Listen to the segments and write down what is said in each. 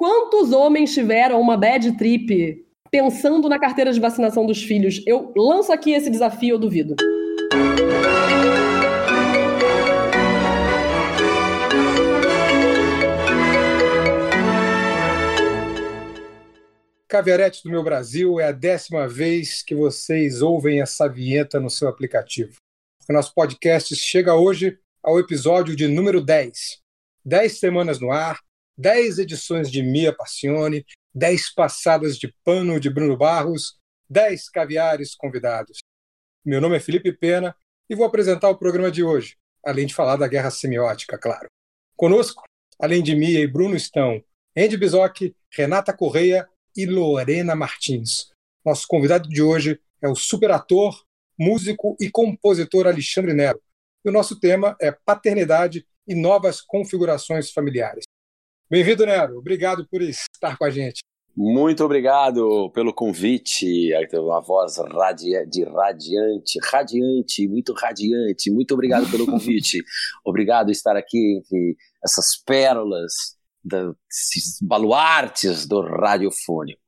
Quantos homens tiveram uma bad trip pensando na carteira de vacinação dos filhos? Eu lanço aqui esse desafio, eu duvido. Caviarete do meu Brasil, é a décima vez que vocês ouvem essa vinheta no seu aplicativo. O nosso podcast chega hoje ao episódio de número 10. 10 semanas no ar, 10 edições de Mia Passione, 10 passadas de pano de Bruno Barros, 10 caviares convidados. Meu nome é Felipe Pena e vou apresentar o programa de hoje, além de falar da guerra semiótica, claro. Conosco, além de Mia e Bruno, estão Andy Bizoc, Renata Correia e Lorena Martins. Nosso convidado de hoje é o superator, músico e compositor Alexandre Nero. E o nosso tema é paternidade e novas configurações familiares. Bem-vindo, Nero. Obrigado por estar com a gente. Muito obrigado pelo convite. Uma voz radia de radiante, radiante, muito radiante. Muito obrigado pelo convite. obrigado por estar aqui entre essas pérolas desses baluartes do radiofônico.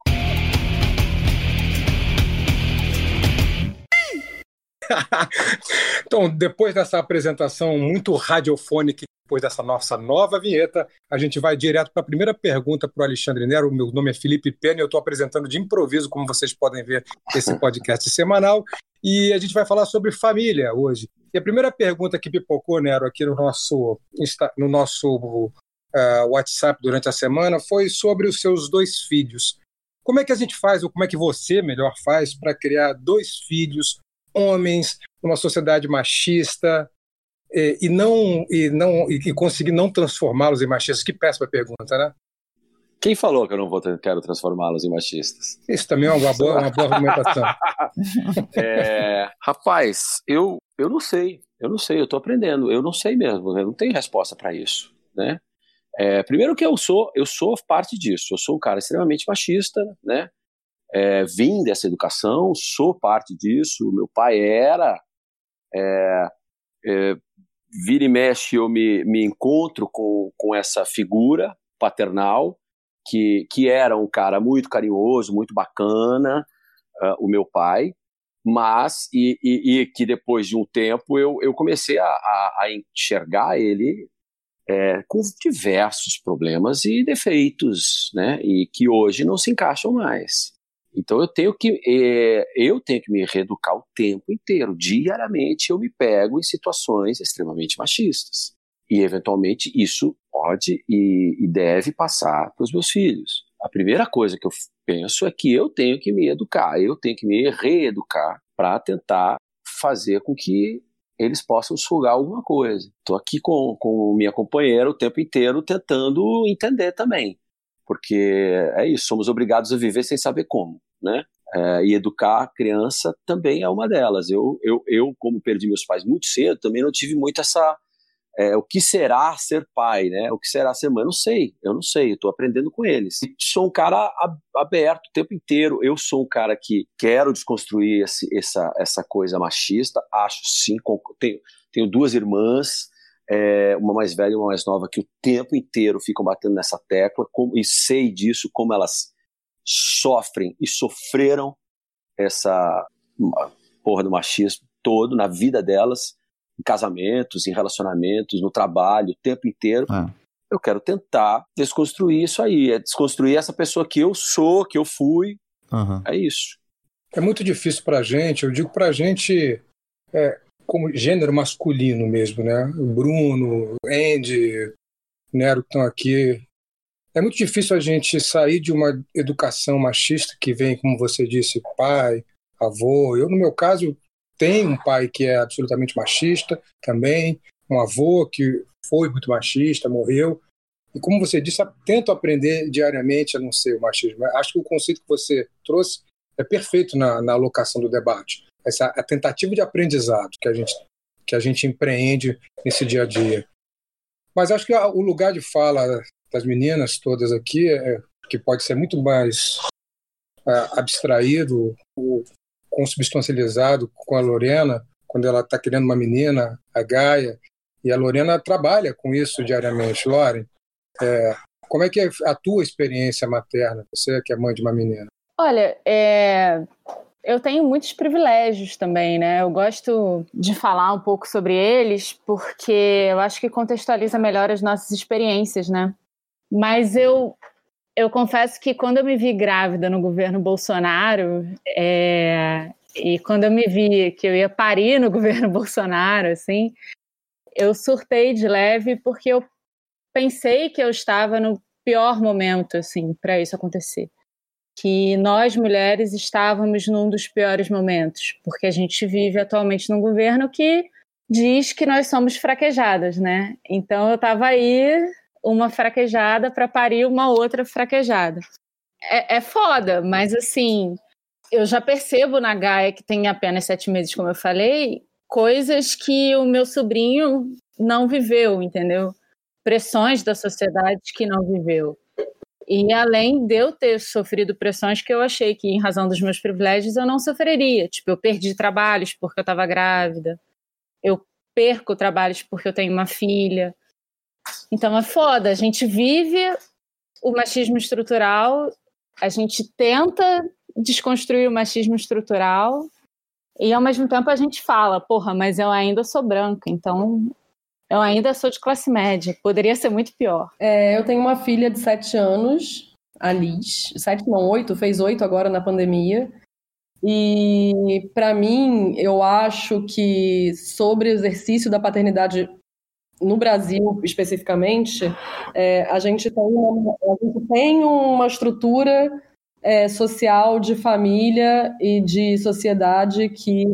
então, depois dessa apresentação muito radiofônica, depois dessa nossa nova vinheta, a gente vai direto para a primeira pergunta para o Alexandre Nero. Meu nome é Felipe Pena e eu estou apresentando de improviso, como vocês podem ver, esse podcast semanal. E a gente vai falar sobre família hoje. E a primeira pergunta que pipocou, Nero, aqui no nosso, no nosso uh, WhatsApp durante a semana foi sobre os seus dois filhos. Como é que a gente faz, ou como é que você melhor faz, para criar dois filhos, homens, numa sociedade machista, e, e não e não e conseguir não transformá-los em machistas? Que péssima pergunta, né? Quem falou que eu não vou quero transformá-los em machistas? Isso também é uma boa, uma boa argumentação. é, rapaz, eu, eu não sei, eu não sei, eu estou aprendendo, eu não sei mesmo, eu não tenho resposta para isso, né? É, primeiro que eu sou, eu sou parte disso. Eu sou um cara extremamente machista, né? É, vim dessa educação, sou parte disso. Meu pai era. Vira e mexe, eu me, me encontro com, com essa figura paternal, que, que era um cara muito carinhoso, muito bacana, uh, o meu pai, mas, e, e, e, que depois de um tempo eu, eu comecei a, a, a enxergar ele é, com diversos problemas e defeitos, né? E que hoje não se encaixam mais. Então eu tenho que é, eu tenho que me reeducar o tempo inteiro. Diariamente eu me pego em situações extremamente machistas e eventualmente isso pode e, e deve passar para os meus filhos. A primeira coisa que eu penso é que eu tenho que me educar, eu tenho que me reeducar para tentar fazer com que eles possam sugar alguma coisa. Estou aqui com, com minha companheira o tempo inteiro tentando entender também, porque é isso, somos obrigados a viver sem saber como, né? É, e educar a criança também é uma delas. Eu, eu, eu, como perdi meus pais muito cedo, também não tive muito essa é, o que será ser pai, né? O que será ser mãe? Eu não sei, eu não sei, eu estou aprendendo com eles. Sou um cara aberto o tempo inteiro. Eu sou um cara que quero desconstruir esse, essa, essa coisa machista. Acho sim, tenho, tenho duas irmãs, é, uma mais velha e uma mais nova, que o tempo inteiro ficam batendo nessa tecla como, e sei disso, como elas sofrem e sofreram essa porra do machismo todo na vida delas em casamentos, em relacionamentos, no trabalho, o tempo inteiro. É. Eu quero tentar desconstruir isso aí, é desconstruir essa pessoa que eu sou, que eu fui. Uhum. É isso. É muito difícil para a gente, eu digo para a gente é, como gênero masculino mesmo, né? Bruno, Andy, Nero que estão aqui. É muito difícil a gente sair de uma educação machista que vem, como você disse, pai, avô. Eu, no meu caso, tem um pai que é absolutamente machista também, um avô que foi muito machista, morreu. E como você disse, tento aprender diariamente a não ser o machismo. Acho que o conceito que você trouxe é perfeito na, na alocação do debate. Essa a tentativa de aprendizado que a gente que a gente empreende nesse dia a dia. Mas acho que o lugar de fala das meninas todas aqui é que pode ser muito mais uh, abstraído, o, consubstancializado com a Lorena, quando ela está criando uma menina, a Gaia, e a Lorena trabalha com isso diariamente. Loren, é, Como é que é a tua experiência materna? Você que é mãe de uma menina. Olha, é... eu tenho muitos privilégios também, né? Eu gosto de falar um pouco sobre eles porque eu acho que contextualiza melhor as nossas experiências, né? Mas eu eu confesso que quando eu me vi grávida no governo Bolsonaro, é, e quando eu me vi que eu ia parir no governo Bolsonaro, assim, eu surtei de leve porque eu pensei que eu estava no pior momento, assim, para isso acontecer. Que nós mulheres estávamos num dos piores momentos, porque a gente vive atualmente num governo que diz que nós somos fraquejadas, né? Então eu estava aí uma fraquejada para parir uma outra fraquejada. É, é foda, mas assim, eu já percebo na Gaia, que tem apenas sete meses, como eu falei, coisas que o meu sobrinho não viveu, entendeu? Pressões da sociedade que não viveu. E além de eu ter sofrido pressões que eu achei que, em razão dos meus privilégios, eu não sofreria. Tipo, eu perdi trabalhos porque eu estava grávida, eu perco trabalhos porque eu tenho uma filha. Então é foda, a gente vive o machismo estrutural, a gente tenta desconstruir o machismo estrutural e ao mesmo tempo a gente fala, porra, mas eu ainda sou branca, então eu ainda sou de classe média, poderia ser muito pior. É, eu tenho uma filha de sete anos, a Liz, sete não, oito, fez oito agora na pandemia. E para mim, eu acho que sobre o exercício da paternidade no Brasil especificamente, é, a, gente tem uma, a gente tem uma estrutura é, social de família e de sociedade que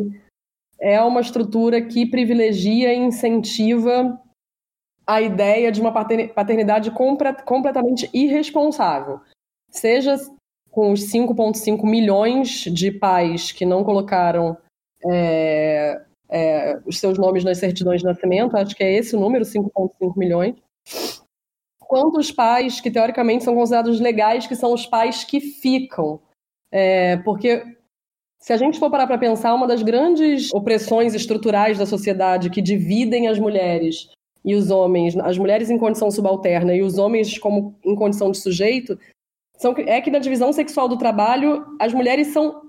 é uma estrutura que privilegia e incentiva a ideia de uma paternidade completamente irresponsável. Seja com os 5,5 milhões de pais que não colocaram é, é, os seus nomes nas certidões de nascimento, acho que é esse o número, 5,5 milhões. Quantos pais que teoricamente são considerados legais, que são os pais que ficam? É, porque se a gente for parar para pensar, uma das grandes opressões estruturais da sociedade que dividem as mulheres e os homens, as mulheres em condição subalterna e os homens como em condição de sujeito, são, é que na divisão sexual do trabalho as mulheres são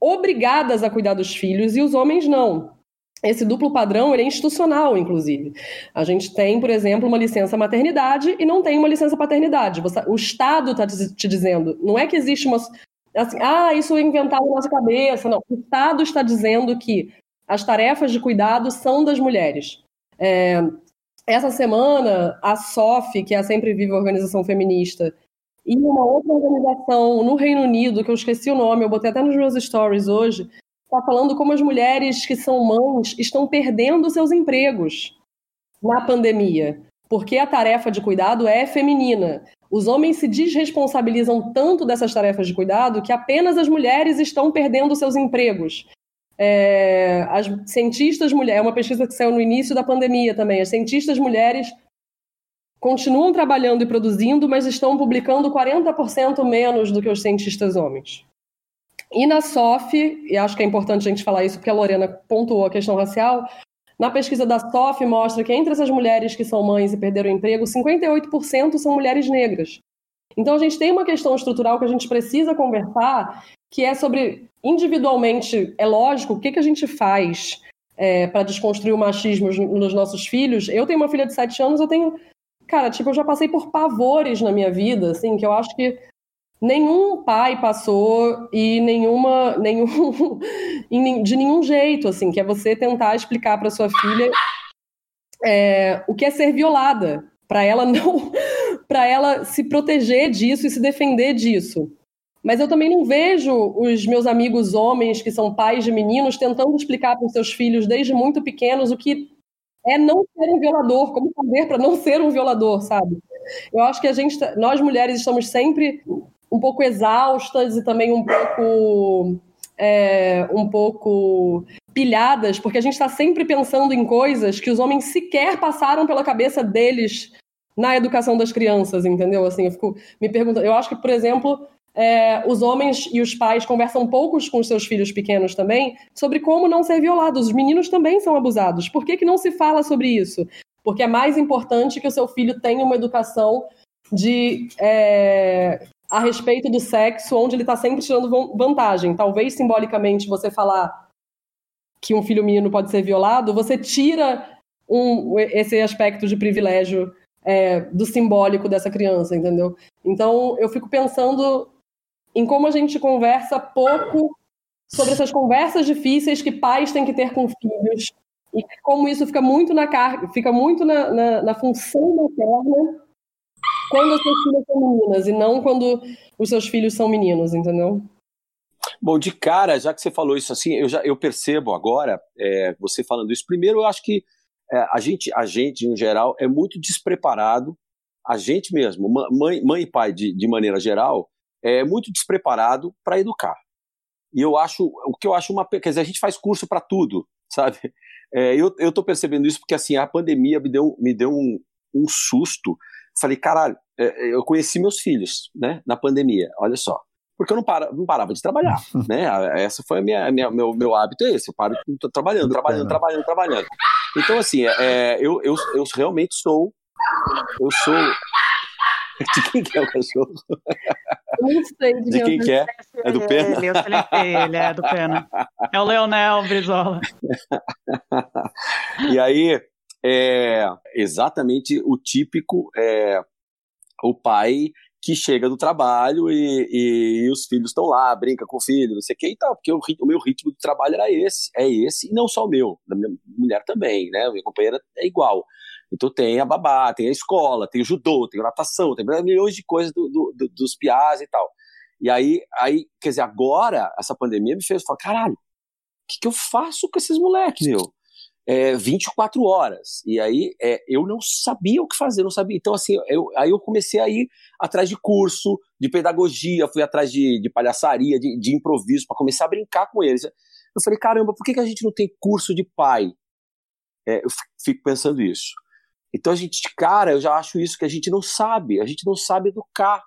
obrigadas a cuidar dos filhos e os homens não esse duplo padrão é institucional, inclusive. A gente tem, por exemplo, uma licença maternidade e não tem uma licença paternidade. Você, o Estado está te dizendo, não é que existe uma. Assim, ah, isso é inventado na nossa cabeça. Não. O Estado está dizendo que as tarefas de cuidado são das mulheres. É, essa semana, a SOF, que é a Sempre Viva Organização Feminista, e uma outra organização no Reino Unido, que eu esqueci o nome, eu botei até nos meus stories hoje, está falando como as mulheres que são mães estão perdendo seus empregos na pandemia, porque a tarefa de cuidado é feminina. Os homens se desresponsabilizam tanto dessas tarefas de cuidado que apenas as mulheres estão perdendo seus empregos. É, as cientistas mulheres, é uma pesquisa que saiu no início da pandemia também, as cientistas mulheres continuam trabalhando e produzindo, mas estão publicando 40% menos do que os cientistas homens. E na SOF, e acho que é importante a gente falar isso porque a Lorena pontuou a questão racial, na pesquisa da SOF mostra que entre essas mulheres que são mães e perderam o emprego, 58% são mulheres negras. Então a gente tem uma questão estrutural que a gente precisa conversar, que é sobre, individualmente, é lógico, o que, que a gente faz é, para desconstruir o machismo nos nossos filhos. Eu tenho uma filha de 7 anos, eu tenho. Cara, tipo, eu já passei por pavores na minha vida, assim, que eu acho que nenhum pai passou e nenhuma nenhum de nenhum jeito assim que é você tentar explicar para sua filha é, o que é ser violada para ela não para ela se proteger disso e se defender disso mas eu também não vejo os meus amigos homens que são pais de meninos tentando explicar para os seus filhos desde muito pequenos o que é não ser um violador, como fazer para não ser um violador, sabe? Eu acho que a gente, tá, nós mulheres estamos sempre um pouco exaustas e também um pouco é, um pouco pilhadas, porque a gente está sempre pensando em coisas que os homens sequer passaram pela cabeça deles na educação das crianças, entendeu? Assim, eu fico me perguntando. Eu acho que, por exemplo, é, os homens e os pais conversam poucos com os seus filhos pequenos também sobre como não ser violados. Os meninos também são abusados. Por que, que não se fala sobre isso? Porque é mais importante que o seu filho tenha uma educação de é, a respeito do sexo, onde ele está sempre tirando vantagem. Talvez simbolicamente você falar que um filho menino pode ser violado, você tira um, esse aspecto de privilégio é, do simbólico dessa criança, entendeu? Então eu fico pensando em como a gente conversa pouco sobre essas conversas difíceis que pais têm que ter com filhos e como isso fica muito na carga, fica muito na, na, na função materna quando as suas filhas são meninas e não quando os seus filhos são meninos, entendeu? Bom, de cara, já que você falou isso assim, eu já eu percebo agora, é, você falando isso. Primeiro, eu acho que é, a gente, a gente, em geral, é muito despreparado. A gente mesmo, mãe, mãe e pai, de, de maneira geral, é muito despreparado para educar. E eu acho, o que eu acho uma. Quer dizer, a gente faz curso para tudo, sabe? É, eu, tô percebendo isso porque, assim, a pandemia me deu, me deu um, um susto. Falei, caralho, é, eu conheci meus filhos, né, na pandemia, olha só. Porque eu não, para, não parava de trabalhar, né? Essa foi a minha, minha meu, meu hábito é esse, eu paro trabalhando, trabalhando, trabalhando, trabalhando. Então, assim, é, eu, eu, eu realmente sou. Eu sou. De quem que é o cachorro? Não sei de, de quem que é. É do Pena? Ele, eu ele, é do Pena. É o Leonel Brizola. e aí, é exatamente o típico é, o pai que chega do trabalho e, e, e os filhos estão lá, brinca com o filho, não sei o que e tal, porque o, o, meu ritmo de trabalho era esse, é esse, e não só o meu, da minha mulher também, né? Minha companheira é igual. Então tem a babá, tem a escola, tem o judô, tem a natação, tem milhões de coisas do, do, do, dos piás e tal. E aí, aí, quer dizer, agora essa pandemia me fez falar, caralho, o que, que eu faço com esses moleques, meu? É, 24 horas. E aí é, eu não sabia o que fazer, não sabia. Então, assim, eu, aí eu comecei a ir atrás de curso, de pedagogia, fui atrás de, de palhaçaria, de, de improviso, para começar a brincar com eles. Eu falei, caramba, por que, que a gente não tem curso de pai? É, eu fico pensando isso. Então a gente, cara, eu já acho isso que a gente não sabe, a gente não sabe educar.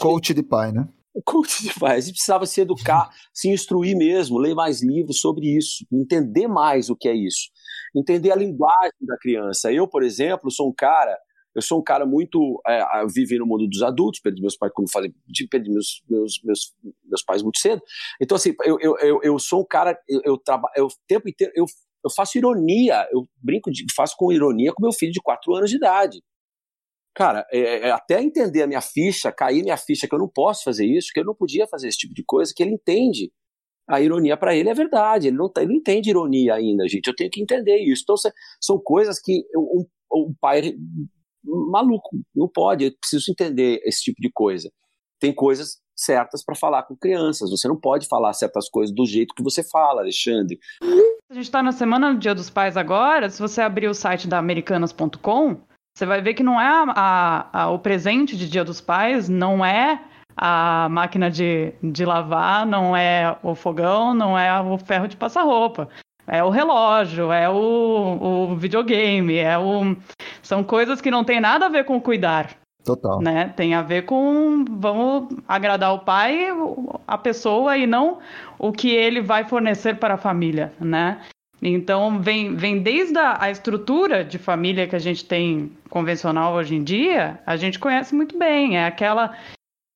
Coach que... de pai, né? Coach de pai, a gente precisava se educar, se instruir mesmo, ler mais livros sobre isso, entender mais o que é isso entender a linguagem da criança. Eu, por exemplo, sou um cara, eu sou um cara muito. É, vivi no mundo dos adultos, perdi meus pais, como falei, perdi meus, meus, meus, meus pais muito cedo. Então, assim, eu, eu, eu, eu sou um cara, eu, eu trabalho, eu, o tempo inteiro, eu, eu faço ironia, eu brinco, de, faço com ironia com meu filho de 4 anos de idade. Cara, é, é, até entender a minha ficha, cair minha ficha que eu não posso fazer isso, que eu não podia fazer esse tipo de coisa, que ele entende a ironia para ele é verdade, ele não, tá, ele não entende ironia ainda, gente. Eu tenho que entender isso. Então, são coisas que um, um pai maluco não pode. Eu preciso entender esse tipo de coisa. Tem coisas certas para falar com crianças. Você não pode falar certas coisas do jeito que você fala, Alexandre. A gente está na semana do Dia dos Pais agora. Se você abrir o site da Americanas.com, você vai ver que não é a, a, a, o presente de Dia dos Pais, não é a máquina de, de lavar, não é o fogão, não é o ferro de passar roupa. É o relógio, é o, o videogame, é o. São coisas que não tem nada a ver com cuidar. Total. Né? Tem a ver com vamos agradar o pai, a pessoa e não o que ele vai fornecer para a família, né? Então vem, vem desde a, a estrutura de família que a gente tem convencional hoje em dia, a gente conhece muito bem. É aquela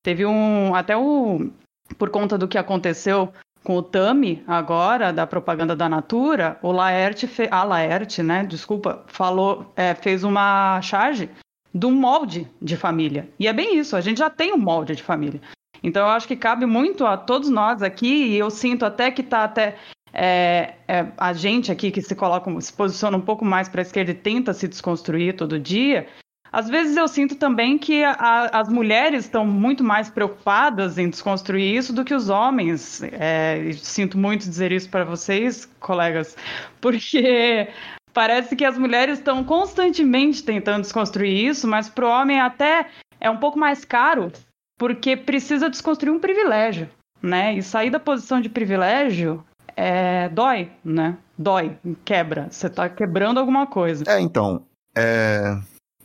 Teve um. Até o. Por conta do que aconteceu com o Tami agora, da propaganda da Natura, o Laerte, fe, a Laerte, né? Desculpa, falou, é, fez uma charge de um molde de família. E é bem isso, a gente já tem um molde de família. Então eu acho que cabe muito a todos nós aqui, e eu sinto até que está até. É, é, a gente aqui que se coloca, se posiciona um pouco mais para a esquerda e tenta se desconstruir todo dia, às vezes eu sinto também que a, as mulheres estão muito mais preocupadas em desconstruir isso do que os homens. É, sinto muito dizer isso para vocês, colegas, porque parece que as mulheres estão constantemente tentando desconstruir isso, mas para o homem até é um pouco mais caro, porque precisa desconstruir um privilégio, né? E sair da posição de privilégio é, dói, né? Dói, quebra. Você está quebrando alguma coisa. É, então. É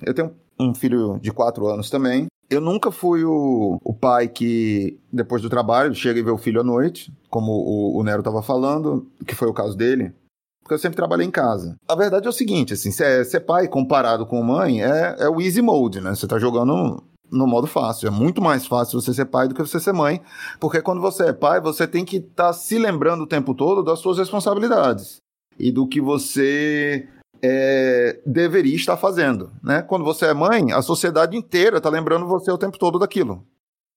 eu tenho um filho de quatro anos também. Eu nunca fui o, o pai que, depois do trabalho, chega e vê o filho à noite, como o, o Nero estava falando, que foi o caso dele. Porque eu sempre trabalhei em casa. A verdade é o seguinte, assim, ser, ser pai comparado com mãe é, é o easy mode, né? Você tá jogando no modo fácil. É muito mais fácil você ser pai do que você ser mãe, porque quando você é pai, você tem que estar tá se lembrando o tempo todo das suas responsabilidades e do que você é, deveria estar fazendo. Né? Quando você é mãe, a sociedade inteira está lembrando você o tempo todo daquilo.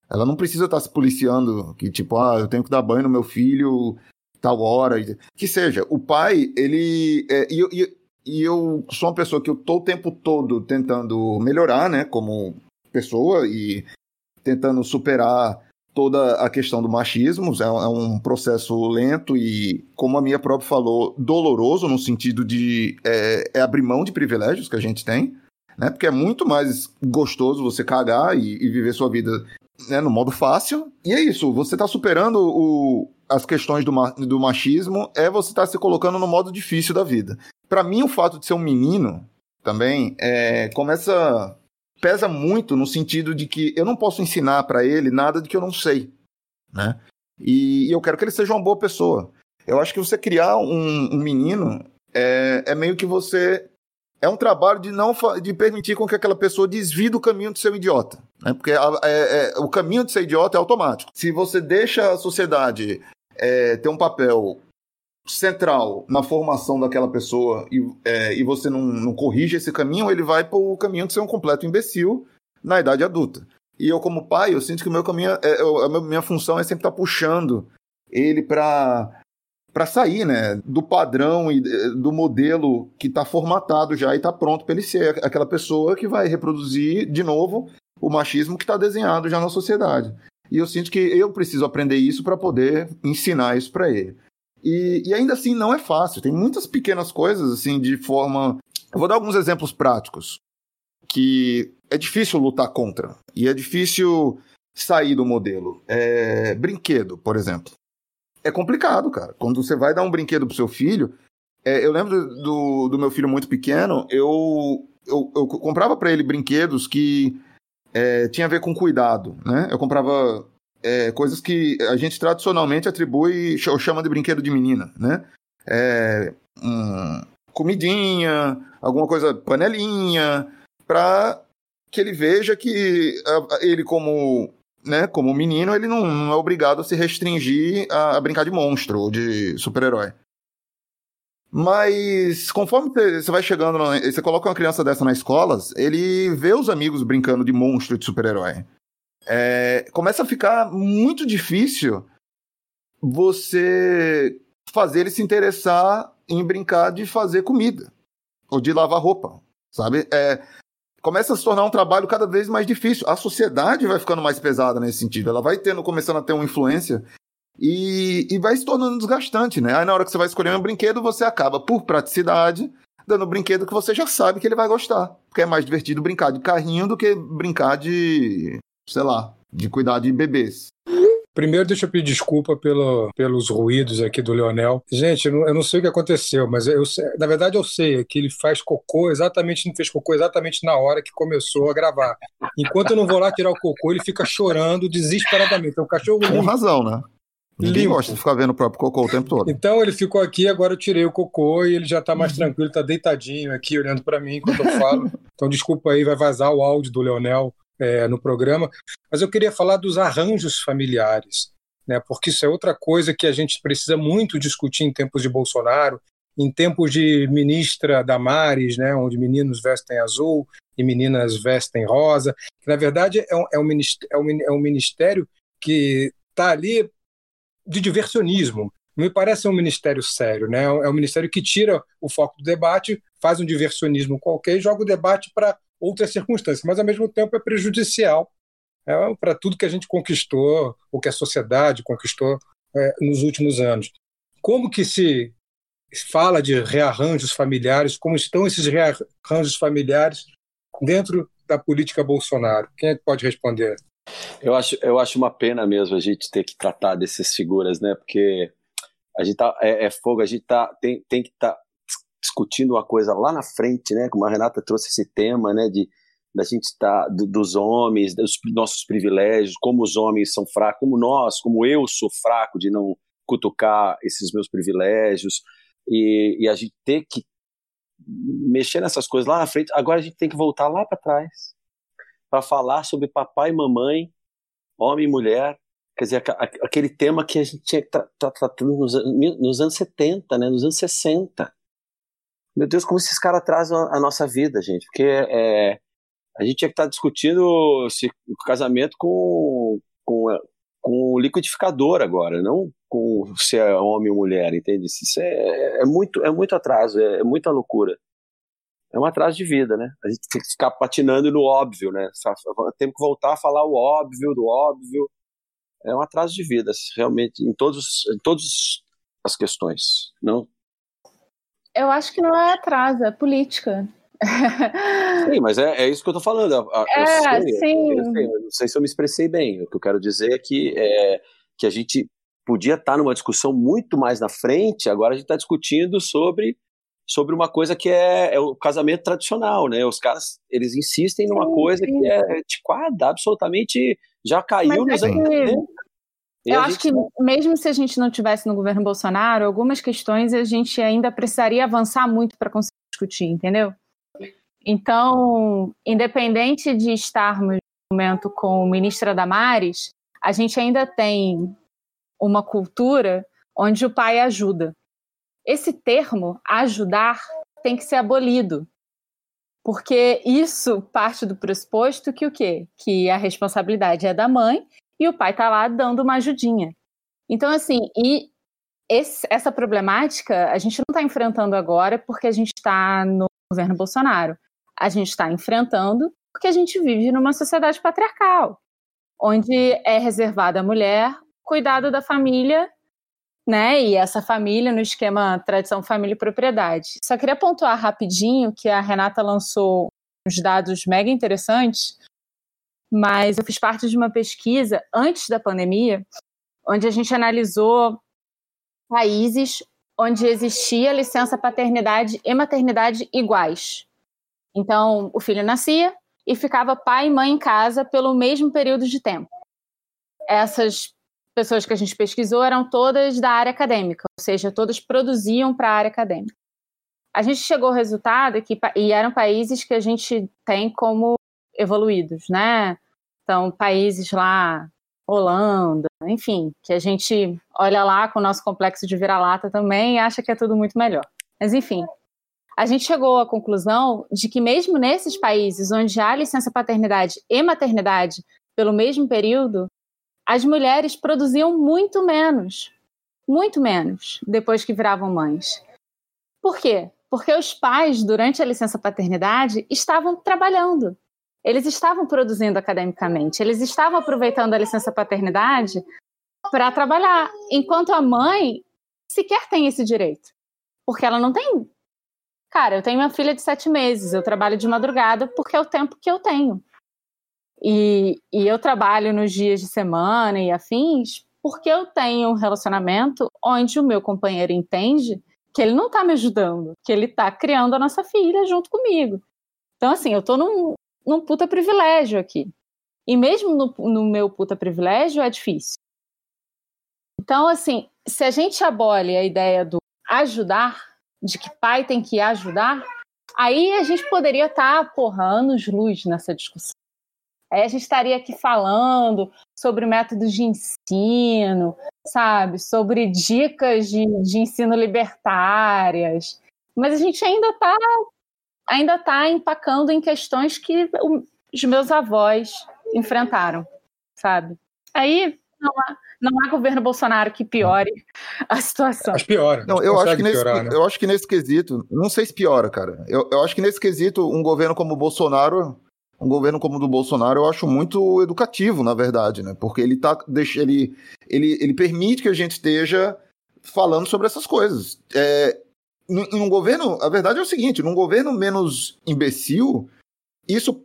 Ela não precisa estar se policiando, que tipo, ah, eu tenho que dar banho no meu filho tal hora. Que seja, o pai, ele. É, e, e, e eu sou uma pessoa que eu tô o tempo todo tentando melhorar, né, como pessoa e tentando superar toda a questão do machismo. É, é um processo lento e, como a minha própria falou, doloroso no sentido de é, é abrir mão de privilégios que a gente tem, né? Porque é muito mais gostoso você cagar e, e viver sua vida né, no modo fácil. E é isso, você está superando o, as questões do, do machismo, é você estar tá se colocando no modo difícil da vida. Para mim, o fato de ser um menino também é, começa pesa muito no sentido de que eu não posso ensinar para ele nada de que eu não sei, né? E, e, eu quero que ele seja uma boa pessoa. Eu acho que você criar um, um menino é, é, meio que você é um trabalho de não de permitir com que aquela pessoa desvie do caminho de ser um idiota, né? Porque a, é, é, o caminho de ser idiota é automático. Se você deixa a sociedade é, ter um papel central na formação daquela pessoa e, é, e você não, não corrige esse caminho, ele vai para o caminho de ser um completo imbecil na idade adulta. E eu, como pai, eu sinto que o meu caminho, é, a minha função é sempre estar tá puxando ele para para sair, né, do padrão e do modelo que está formatado já e está pronto para ele ser aquela pessoa que vai reproduzir de novo o machismo que está desenhado já na sociedade. E eu sinto que eu preciso aprender isso para poder ensinar isso para ele. E, e, ainda assim não é fácil. Tem muitas pequenas coisas assim de forma. Eu vou dar alguns exemplos práticos que é difícil lutar contra e é difícil sair do modelo. É... Brinquedo, por exemplo. É complicado, cara. Quando você vai dar um brinquedo pro seu filho, é... eu lembro do, do meu filho muito pequeno, eu, eu, eu comprava para ele brinquedos que é, tinha a ver com cuidado, né? Eu comprava é, coisas que a gente tradicionalmente atribui ou chama de brinquedo de menina, né? É, um, comidinha, alguma coisa, panelinha, para que ele veja que ele como né, como menino, ele não, não, é obrigado a se restringir a, a brincar de monstro ou de super-herói. Mas conforme você vai chegando, você coloca uma criança dessa na escola, ele vê os amigos brincando de monstro de super-herói é, começa a ficar muito difícil você fazer ele se interessar em brincar de fazer comida ou de lavar roupa, sabe? É, começa a se tornar um trabalho cada vez mais difícil. A sociedade vai ficando mais pesada nesse sentido. Ela vai tendo, começando a ter uma influência e, e vai se tornando desgastante, né? Aí na hora que você vai escolher um brinquedo, você acaba, por praticidade, dando um brinquedo que você já sabe que ele vai gostar. Porque é mais divertido brincar de carrinho do que brincar de sei lá, de cuidar de bebês. Primeiro, deixa eu pedir desculpa pelo, pelos ruídos aqui do Leonel. Gente, eu não, sei o que aconteceu, mas eu, na verdade eu sei que ele faz cocô exatamente, não fez cocô exatamente na hora que começou a gravar. Enquanto eu não vou lá tirar o cocô, ele fica chorando desesperadamente. Então, o cachorro. Com razão, né? Ninguém limpo. gosta de ficar vendo o próprio cocô o tempo todo. Então ele ficou aqui, agora eu tirei o cocô e ele já tá mais uhum. tranquilo, tá deitadinho aqui, olhando para mim enquanto eu falo. Então desculpa aí, vai vazar o áudio do Leonel é, no programa, mas eu queria falar dos arranjos familiares, né, porque isso é outra coisa que a gente precisa muito discutir em tempos de Bolsonaro, em tempos de ministra Damares, né, onde meninos vestem azul e meninas vestem rosa, que na verdade é um, é um, ministério, é um, é ministério que está ali de diversionismo. Me parece um ministério sério, né? É um ministério que tira o foco do debate, faz um diversionismo qualquer e joga o debate para outras circunstâncias, mas ao mesmo tempo é prejudicial é, para tudo que a gente conquistou, ou que a sociedade conquistou é, nos últimos anos. Como que se fala de rearranjos familiares, como estão esses rearranjos familiares dentro da política Bolsonaro? Quem é que pode responder? Eu acho, eu acho uma pena mesmo a gente ter que tratar dessas figuras, né? Porque a gente tá, é, é fogo, a gente tá, tem, tem que estar tá discutindo uma coisa lá na frente, né? Como a Renata trouxe esse tema, né? De da gente estar tá, do, dos homens, dos nossos privilégios, como os homens são fracos, como nós, como eu sou fraco de não cutucar esses meus privilégios e, e a gente ter que mexer nessas coisas lá na frente. Agora a gente tem que voltar lá para trás para falar sobre papai e mamãe, homem e mulher, quer dizer, aquele tema que a gente tinha tratando nos, nos, anos 70, né, nos anos 60. Meu Deus, como esses caras trazem a nossa vida, gente, porque é, a gente tinha que estar discutindo se, o casamento com, com, com o liquidificador agora, não com se é homem ou mulher, entende? Isso é, é muito, é muito atraso, é, é muita loucura é um atraso de vida, né? A gente tem que ficar patinando no óbvio, né? Temos que voltar a falar o óbvio do óbvio. É um atraso de vida, realmente, em todos, em todas as questões, não? Eu acho que não é atraso, é política. Sim, mas é, é isso que eu tô falando. Eu, é, sei, sim. Eu, eu não sei se eu me expressei bem. O que eu quero dizer é que, é, que a gente podia estar numa discussão muito mais na frente, agora a gente está discutindo sobre, sobre uma coisa que é, é, o casamento tradicional, né? Os caras, eles insistem numa sim, coisa sim. que é antiquada, absolutamente já caiu mas é nos anos né? E eu acho que mesmo se a gente não tivesse no governo Bolsonaro, algumas questões a gente ainda precisaria avançar muito para conseguir discutir, entendeu? Então, independente de estarmos no momento com o ministra Damares, a gente ainda tem uma cultura onde o pai ajuda. Esse termo, ajudar, tem que ser abolido. Porque isso parte do pressuposto que o quê? Que a responsabilidade é da mãe e o pai está lá dando uma ajudinha. Então, assim, e esse, essa problemática a gente não está enfrentando agora porque a gente está no governo Bolsonaro. A gente está enfrentando porque a gente vive numa sociedade patriarcal, onde é reservada à mulher cuidado da família né? E essa família no esquema tradição família e propriedade. Só queria pontuar rapidinho que a Renata lançou uns dados mega interessantes, mas eu fiz parte de uma pesquisa antes da pandemia, onde a gente analisou países onde existia licença paternidade e maternidade iguais. Então, o filho nascia e ficava pai e mãe em casa pelo mesmo período de tempo. Essas pessoas que a gente pesquisou eram todas da área acadêmica, ou seja, todas produziam para a área acadêmica. A gente chegou ao resultado que e eram países que a gente tem como evoluídos, né? Então, países lá, Holanda, enfim, que a gente olha lá com o nosso complexo de vira-lata também e acha que é tudo muito melhor. Mas, enfim, a gente chegou à conclusão de que, mesmo nesses países onde há licença paternidade e maternidade pelo mesmo período, as mulheres produziam muito menos, muito menos, depois que viravam mães. Por quê? Porque os pais, durante a licença paternidade, estavam trabalhando. Eles estavam produzindo academicamente, eles estavam aproveitando a licença paternidade para trabalhar, enquanto a mãe sequer tem esse direito. Porque ela não tem. Cara, eu tenho uma filha de sete meses, eu trabalho de madrugada porque é o tempo que eu tenho. E, e eu trabalho nos dias de semana e afins porque eu tenho um relacionamento onde o meu companheiro entende que ele não está me ajudando, que ele está criando a nossa filha junto comigo. Então, assim, eu estou num, num puta privilégio aqui. E mesmo no, no meu puta privilégio é difícil. Então, assim, se a gente abole a ideia do ajudar, de que pai tem que ajudar, aí a gente poderia estar, tá, porra, anos luz nessa discussão. Aí a gente estaria aqui falando sobre métodos de ensino, sabe? Sobre dicas de, de ensino libertárias. Mas a gente ainda está ainda tá empacando em questões que os meus avós enfrentaram, sabe? Aí não há, não há governo Bolsonaro que piore a situação. Mas piora. Não, eu acho, que nesse, piorar, né? eu acho que nesse quesito, não sei se piora, cara. Eu, eu acho que nesse quesito, um governo como o Bolsonaro um governo como o do Bolsonaro eu acho muito educativo, na verdade, né? Porque ele tá deixa, ele, ele, ele permite que a gente esteja falando sobre essas coisas. É, num governo, a verdade é o seguinte, num governo menos imbecil, isso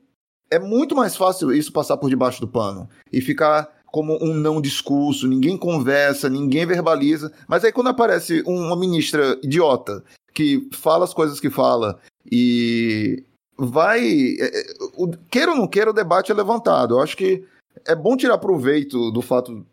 é muito mais fácil isso passar por debaixo do pano e ficar como um não discurso, ninguém conversa, ninguém verbaliza. Mas aí quando aparece uma ministra idiota que fala as coisas que fala e vai. É, é, queira ou não queira, o debate é levantado. Eu acho que é bom tirar proveito do fato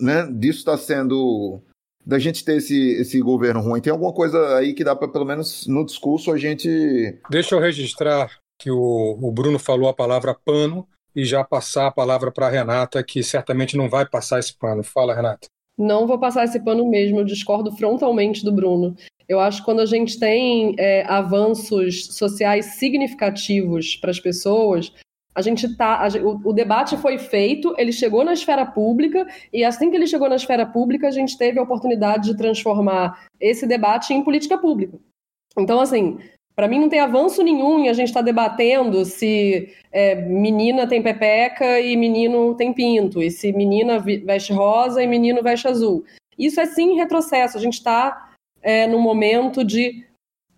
né, disso estar tá sendo. Da gente ter esse, esse governo ruim. Tem alguma coisa aí que dá para, pelo menos no discurso, a gente. Deixa eu registrar que o, o Bruno falou a palavra pano e já passar a palavra para a Renata, que certamente não vai passar esse pano. Fala, Renata. Não vou passar esse pano mesmo, eu discordo frontalmente do Bruno. Eu acho que quando a gente tem é, avanços sociais significativos para as pessoas, a gente tá. A, o, o, debate foi feito, ele chegou na esfera pública, e assim que ele chegou na esfera pública, a gente teve a oportunidade de transformar esse debate em política pública. Então, assim, para mim não tem avanço nenhum em a gente estar tá debatendo se é, menina tem pepeca e menino tem pinto, e se menina veste rosa e menino veste azul. Isso é sim retrocesso. A gente está é, momento de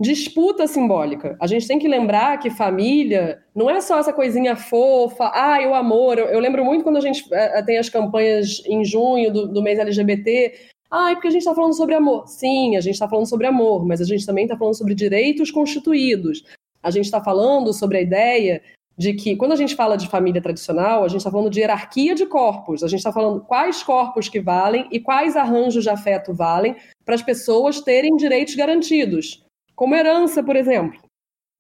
disputa simbólica. A gente tem que lembrar que família não é só essa coisinha fofa, ah, o amor. Eu, eu lembro muito quando a gente é, tem as campanhas em junho do, do mês LGBT. Ah, porque a gente está falando sobre amor. Sim, a gente está falando sobre amor, mas a gente também está falando sobre direitos constituídos. A gente está falando sobre a ideia de que, quando a gente fala de família tradicional, a gente está falando de hierarquia de corpos. A gente está falando quais corpos que valem e quais arranjos de afeto valem para as pessoas terem direitos garantidos como herança, por exemplo.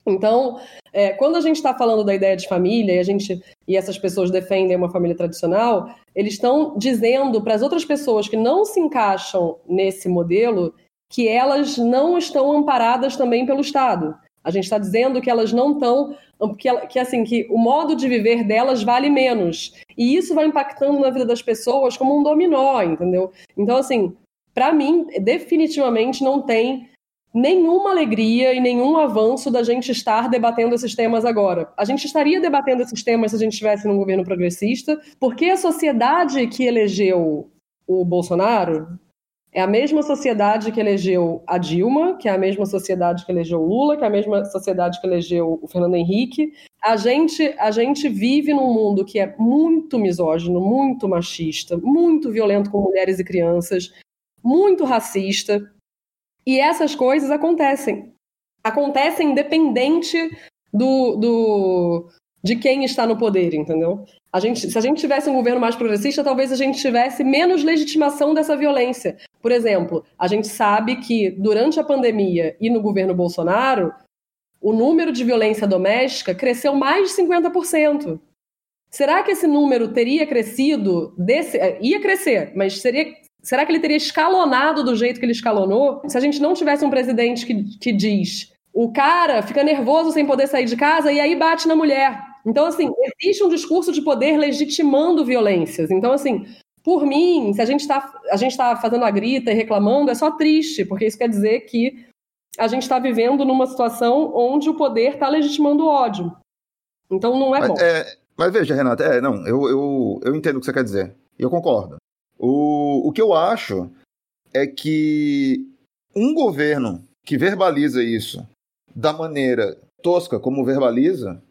Então, é, quando a gente está falando da ideia de família e a gente e essas pessoas defendem uma família tradicional, eles estão dizendo para as outras pessoas que não se encaixam nesse modelo que elas não estão amparadas também pelo Estado. A gente está dizendo que elas não estão, que, que assim que o modo de viver delas vale menos e isso vai impactando na vida das pessoas como um dominó, entendeu? Então, assim, para mim, definitivamente não tem nenhuma alegria e nenhum avanço da gente estar debatendo esses temas agora. A gente estaria debatendo esses temas se a gente estivesse num governo progressista, porque a sociedade que elegeu o Bolsonaro é a mesma sociedade que elegeu a Dilma, que é a mesma sociedade que elegeu o Lula, que é a mesma sociedade que elegeu o Fernando Henrique. A gente, a gente vive num mundo que é muito misógino, muito machista, muito violento com mulheres e crianças, muito racista, e essas coisas acontecem. Acontecem independente do, do, de quem está no poder, entendeu? A gente, se a gente tivesse um governo mais progressista, talvez a gente tivesse menos legitimação dessa violência. Por exemplo, a gente sabe que durante a pandemia e no governo Bolsonaro, o número de violência doméstica cresceu mais de 50%. Será que esse número teria crescido? Desse, é, ia crescer, mas seria Será que ele teria escalonado do jeito que ele escalonou? Se a gente não tivesse um presidente que, que diz o cara fica nervoso sem poder sair de casa e aí bate na mulher. Então, assim, existe um discurso de poder legitimando violências. Então, assim, por mim, se a gente está tá fazendo a grita e reclamando, é só triste, porque isso quer dizer que a gente está vivendo numa situação onde o poder está legitimando o ódio. Então não é mas, bom. É, mas veja, Renata, é, não, eu, eu, eu entendo o que você quer dizer. E eu concordo. O, o que eu acho é que um governo que verbaliza isso da maneira tosca como verbaliza,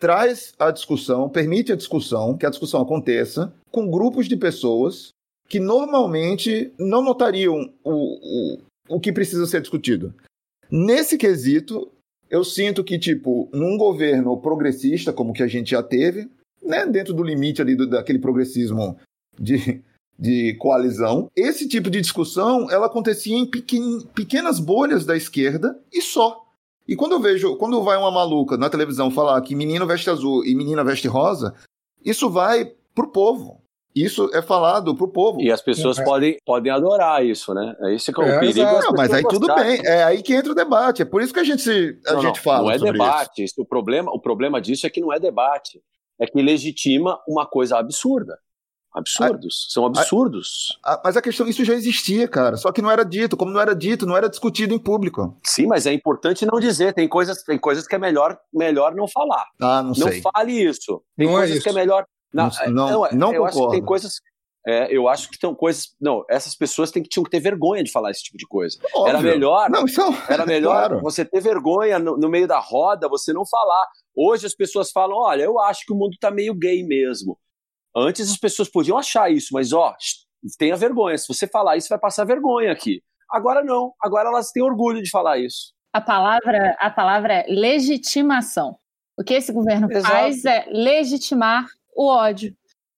traz a discussão, permite a discussão, que a discussão aconteça com grupos de pessoas que normalmente não notariam o, o, o que precisa ser discutido. Nesse quesito, eu sinto que, tipo, num governo progressista, como que a gente já teve, né, dentro do limite ali do, daquele progressismo de de coalizão. Esse tipo de discussão ela acontecia em pequenas bolhas da esquerda e só. E quando eu vejo, quando vai uma maluca na televisão falar que menino veste azul e menina veste rosa, isso vai pro povo. Isso é falado pro povo. E as pessoas é. podem, podem adorar isso, né? É isso que é o é, perigo. Não, mas aí tudo bem. É aí que entra o debate. É por isso que a gente, a não, gente não, fala. Não é debate. Isso. O, problema, o problema disso é que não é debate. É que legitima uma coisa absurda. Absurdos, a, são absurdos. A, a, mas a questão, isso já existia, cara. Só que não era dito. Como não era dito, não era discutido em público. Sim, mas é importante não dizer. Tem coisas, tem coisas que é melhor, melhor não falar. Ah, não sei. Não fale isso. Tem não é coisas é isso. que é melhor. Não, não, não, não eu concordo. acho que tem coisas. É, eu acho que tem coisas. Não, essas pessoas têm, tinham que ter vergonha de falar esse tipo de coisa. Óbvio. Era melhor. Não, isso... É era melhor claro. você ter vergonha no, no, meio da roda, você não falar. Hoje as pessoas falam: olha, eu acho que o mundo tá meio gay mesmo. Antes as pessoas podiam achar isso, mas ó, tenha vergonha. Se você falar isso, vai passar vergonha aqui. Agora não. Agora elas têm orgulho de falar isso. A palavra, a palavra é legitimação. O que esse governo Exato. faz é legitimar o ódio.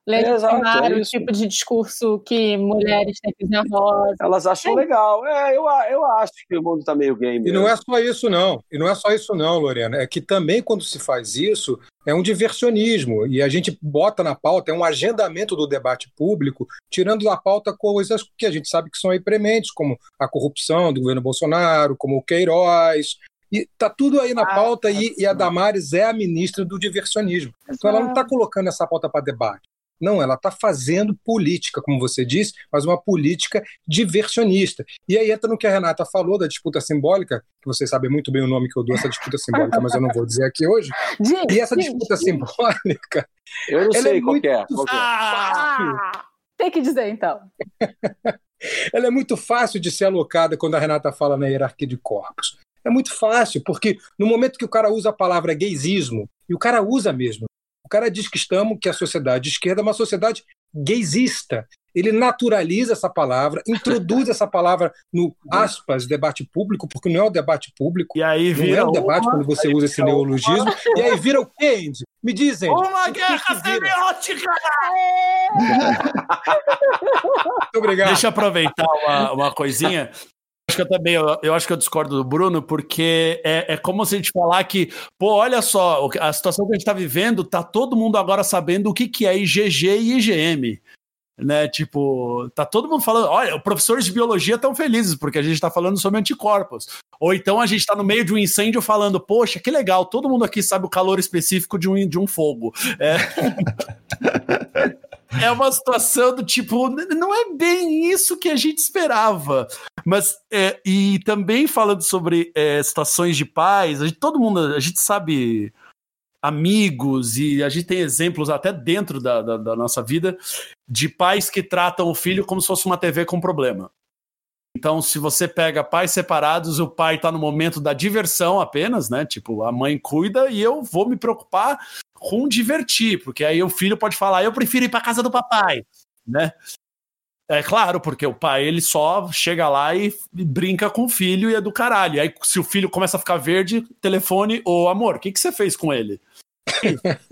Legitimar é o tipo de discurso que mulheres têm que usar rosa. Elas acham é. legal. É, eu, eu acho que o mundo está meio gay mesmo. E não é só isso, não. E não é só isso, não, Lorena. É que também quando se faz isso, é um diversionismo. E a gente bota na pauta, é um agendamento do debate público, tirando da pauta coisas que a gente sabe que são aí prementes, como a corrupção do governo Bolsonaro, como o Queiroz, e tá tudo aí na ah, pauta e, e, a Damares é a ministra do diversionismo. Então ela não está colocando essa pauta para debate. Não, ela está fazendo política, como você disse, mas uma política diversionista. E aí entra no que a Renata falou da disputa simbólica, que vocês sabem muito bem o nome que eu dou essa disputa simbólica, mas eu não vou dizer aqui hoje. e essa disputa simbólica. Eu não sei é qual é. Qual é. Ah, tem que dizer então. ela é muito fácil de ser alocada quando a Renata fala na hierarquia de corpos. É muito fácil, porque no momento que o cara usa a palavra gaysismo, e o cara usa mesmo, o cara diz que estamos, que a sociedade de esquerda é uma sociedade gaysista. Ele naturaliza essa palavra, introduz essa palavra no aspas debate público, porque não é o debate público. E aí vira não é o debate uma, quando você usa esse neologismo. Uma... E aí vira o quê, Andy? Me dizem. Uma guerra semiótica! Muito obrigado. Deixa eu aproveitar uma, uma coisinha acho que eu também, eu, eu, acho que eu discordo do Bruno, porque é, é como se a gente falar que, pô, olha só, a situação que a gente está vivendo, tá todo mundo agora sabendo o que, que é IgG e IgM. Né, tipo, tá todo mundo falando, olha, professores de biologia estão felizes porque a gente está falando sobre anticorpos. Ou então a gente está no meio de um incêndio falando, poxa, que legal, todo mundo aqui sabe o calor específico de um, de um fogo. É. é uma situação do tipo, não é bem isso que a gente esperava. Mas, é, e também falando sobre é, situações de paz, a gente, todo mundo, a gente sabe amigos e a gente tem exemplos até dentro da, da, da nossa vida de pais que tratam o filho como se fosse uma TV com problema. Então, se você pega pais separados, o pai está no momento da diversão apenas, né? Tipo, a mãe cuida e eu vou me preocupar com divertir, porque aí o filho pode falar, eu prefiro ir para casa do papai, né? É claro, porque o pai ele só chega lá e brinca com o filho e é do caralho. Aí, se o filho começa a ficar verde, telefone, ô amor, o que, que você fez com ele?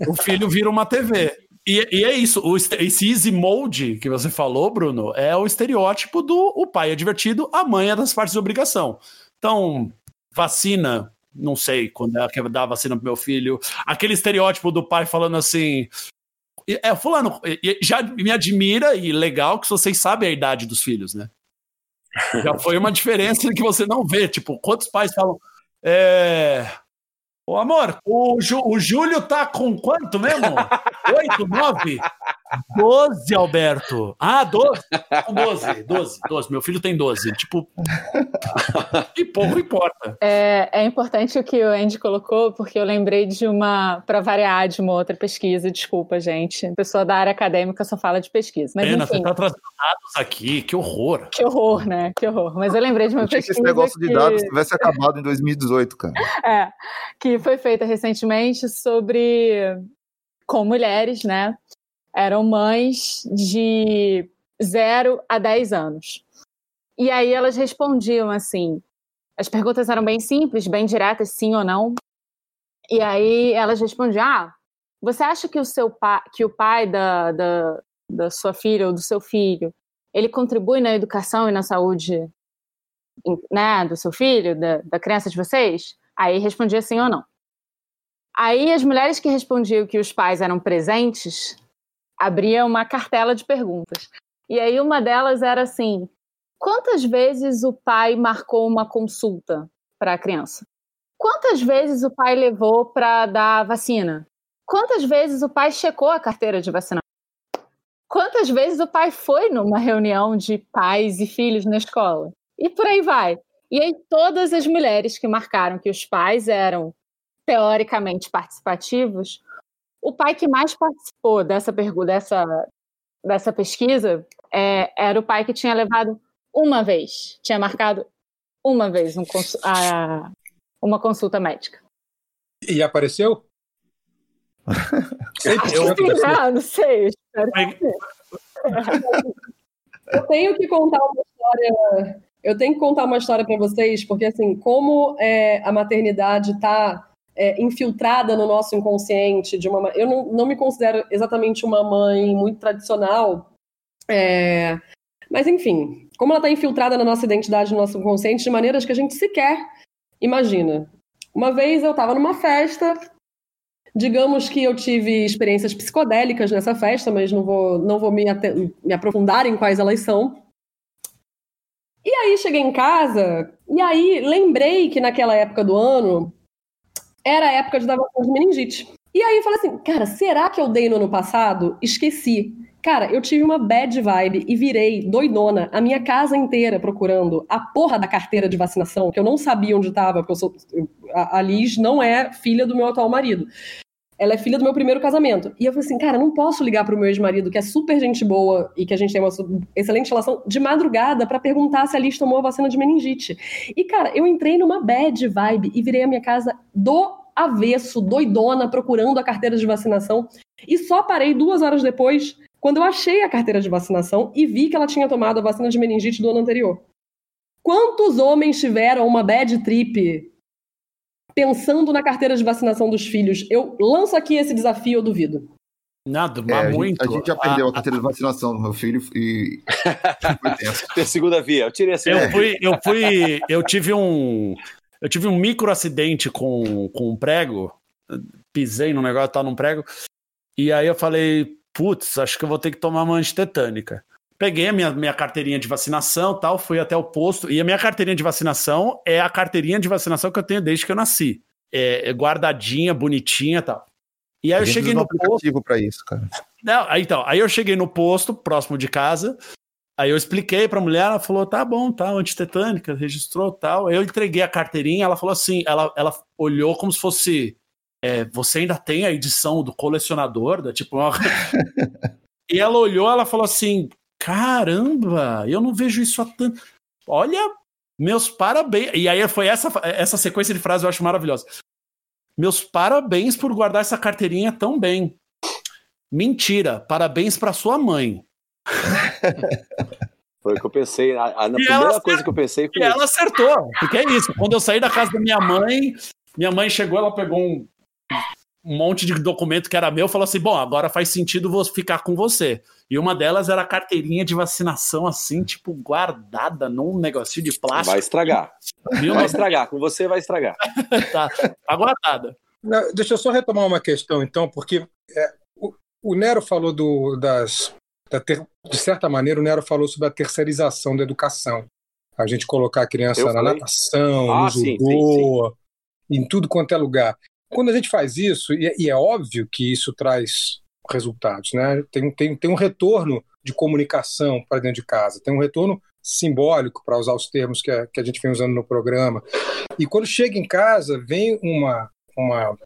O filho vira uma TV. E, e, é isso, o, esse easy mode que você falou, Bruno, é o estereótipo do o pai é divertido, a mãe é das partes de obrigação. Então, vacina, não sei quando é que dar a vacina pro meu filho. Aquele estereótipo do pai falando assim. É, fulano, já me admira e legal que vocês sabem a idade dos filhos, né? Já foi uma diferença que você não vê. Tipo, quantos pais falam. É, Ô, amor, o, Ju, o Júlio tá com quanto mesmo? Oito, nove? Doze, Alberto. Ah, doze? Doze, doze, doze. Meu filho tem doze. Tipo, e pouco importa. É, é importante o que o Andy colocou, porque eu lembrei de uma, para variar, de uma outra pesquisa. Desculpa, gente. Pessoa da área acadêmica só fala de pesquisa. Mas, Pena, enfim. você tá trazendo dados aqui. Que horror. Que horror, né? Que horror. Mas eu lembrei de uma pesquisa. que esse negócio que... de dados tivesse acabado em 2018, cara. É, que foi feita recentemente sobre com mulheres, né? Eram mães de 0 a 10 anos. E aí elas respondiam assim: as perguntas eram bem simples, bem diretas, sim ou não. E aí elas respondiam: Ah, você acha que o seu pai, que o pai da, da, da sua filha ou do seu filho, ele contribui na educação e na saúde né, do seu filho, da, da criança de vocês? Aí respondia sim ou não. Aí as mulheres que respondiam que os pais eram presentes abriam uma cartela de perguntas. E aí uma delas era assim: quantas vezes o pai marcou uma consulta para a criança? Quantas vezes o pai levou para dar vacina? Quantas vezes o pai checou a carteira de vacinação? Quantas vezes o pai foi numa reunião de pais e filhos na escola? E por aí vai. E aí todas as mulheres que marcaram que os pais eram teoricamente participativos, o pai que mais participou dessa pergunta, dessa, dessa pesquisa, é, era o pai que tinha levado uma vez, tinha marcado uma vez um a, uma consulta médica. E apareceu? Eu, ah, não sei. Eu tenho que contar uma história. Eu tenho que contar uma história para vocês, porque assim, como é, a maternidade está é, infiltrada no nosso inconsciente de uma eu não, não me considero exatamente uma mãe muito tradicional é, mas enfim como ela está infiltrada na nossa identidade no nosso inconsciente de maneiras que a gente sequer imagina. Uma vez eu estava numa festa digamos que eu tive experiências psicodélicas nessa festa mas não vou não vou me, me aprofundar em quais elas são. E aí cheguei em casa e aí lembrei que naquela época do ano era a época de dar vacina de meningite. E aí eu falei assim, cara, será que eu dei no ano passado? Esqueci. Cara, eu tive uma bad vibe e virei doidona a minha casa inteira procurando a porra da carteira de vacinação, que eu não sabia onde estava, porque eu sou, a Liz não é filha do meu atual marido. Ela é filha do meu primeiro casamento. E eu falei assim, cara, não posso ligar pro meu ex-marido, que é super gente boa e que a gente tem uma excelente relação, de madrugada para perguntar se a Liz tomou a vacina de meningite. E, cara, eu entrei numa bad vibe e virei a minha casa do avesso, doidona, procurando a carteira de vacinação. E só parei duas horas depois, quando eu achei a carteira de vacinação e vi que ela tinha tomado a vacina de meningite do ano anterior. Quantos homens tiveram uma bad trip pensando na carteira de vacinação dos filhos. Eu lanço aqui esse desafio, eu duvido. Nada, mas é, muito. A gente, a gente já perdeu a, a carteira de vacinação do meu filho e. Tem segunda via, eu tirei a segunda eu fui, eu fui. Eu tive um. Eu tive um micro acidente com, com um prego. Pisei no negócio, tá num prego. E aí eu falei, putz, acho que eu vou ter que tomar uma antitetânica. Peguei a minha, minha carteirinha de vacinação tal, fui até o posto. E a minha carteirinha de vacinação é a carteirinha de vacinação que eu tenho desde que eu nasci. É, é guardadinha, bonitinha tal. E aí eu cheguei no aplicativo para isso, cara. Não, aí, então, aí eu cheguei no posto, próximo de casa. Aí eu expliquei pra mulher, ela falou: tá bom, tá, antitetânica, registrou tal. Aí eu entreguei a carteirinha, ela falou assim: ela, ela olhou como se fosse. É, você ainda tem a edição do colecionador, da tipo. Uma... e ela olhou, ela falou assim: caramba, eu não vejo isso há tanto. Olha, meus parabéns. E aí foi essa, essa sequência de frases eu acho maravilhosa. Meus parabéns por guardar essa carteirinha tão bem. Mentira, parabéns para sua mãe. Foi o que eu pensei. A, a, primeira coisa que eu pensei foi. E ela acertou, porque é isso. Quando eu saí da casa da minha mãe, minha mãe chegou, ela pegou um, um monte de documento que era meu, falou assim: bom, agora faz sentido vou ficar com você. E uma delas era a carteirinha de vacinação, assim, tipo, guardada num negocinho de plástico. Vai estragar. Viu? Vai estragar, com você vai estragar. tá, tá guardada. Não, deixa eu só retomar uma questão, então, porque é, o, o, Nero falou do, das. Da ter, de certa maneira, o Nero falou sobre a terceirização da educação. A gente colocar a criança na natação, ah, no judô, em tudo quanto é lugar. Quando a gente faz isso, e é, e é óbvio que isso traz resultados, né? Tem, tem, tem um retorno de comunicação para dentro de casa, tem um retorno simbólico, para usar os termos que a, que a gente vem usando no programa. E quando chega em casa, vem uma, uma,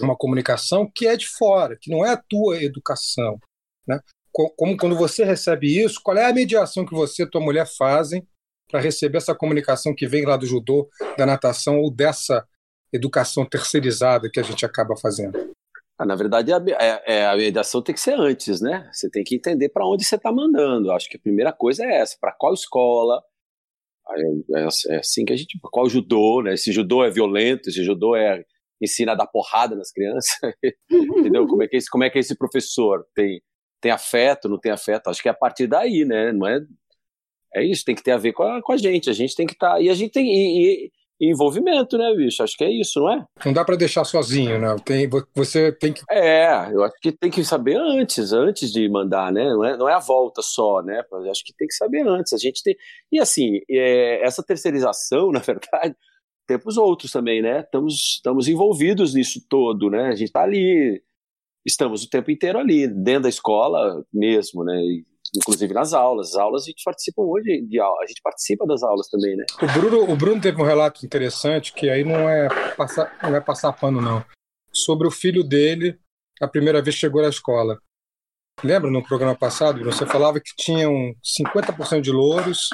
uma comunicação que é de fora, que não é a tua educação. Né? Como quando você recebe isso, qual é a mediação que você e tua mulher fazem para receber essa comunicação que vem lá do judô, da natação ou dessa educação terceirizada que a gente acaba fazendo? Ah, na verdade, a, é, é, a mediação tem que ser antes, né? Você tem que entender para onde você está mandando. Acho que a primeira coisa é essa: para qual escola? É, é, assim que a gente. Qual judô, né? Esse judô é violento, esse judô é ensina a dar porrada nas crianças, entendeu? Como é que esse, como é que esse professor tem tem afeto, não tem afeto? Acho que é a partir daí, né? Não é é isso, tem que ter a ver com a, com a gente. A gente tem que estar tá, e a gente tem e, e, envolvimento, né, bicho? Acho que é isso, não é? Não dá para deixar sozinho, né? Tem, você tem que. É, eu acho que tem que saber antes, antes de mandar, né? Não é, não é a volta só, né? Eu acho que tem que saber antes. A gente tem. E assim, é, essa terceirização, na verdade, temos outros também, né? Estamos, estamos envolvidos nisso todo, né? A gente está ali, estamos o tempo inteiro ali, dentro da escola mesmo, né? E inclusive nas aulas. As aulas a gente participa hoje de aula, a gente participa das aulas também, né? O Bruno, o Bruno teve um relato interessante que aí não é passar, não é passar pano não, sobre o filho dele a primeira vez que chegou na escola. Lembra no programa passado, você falava que tinham 50% de louros,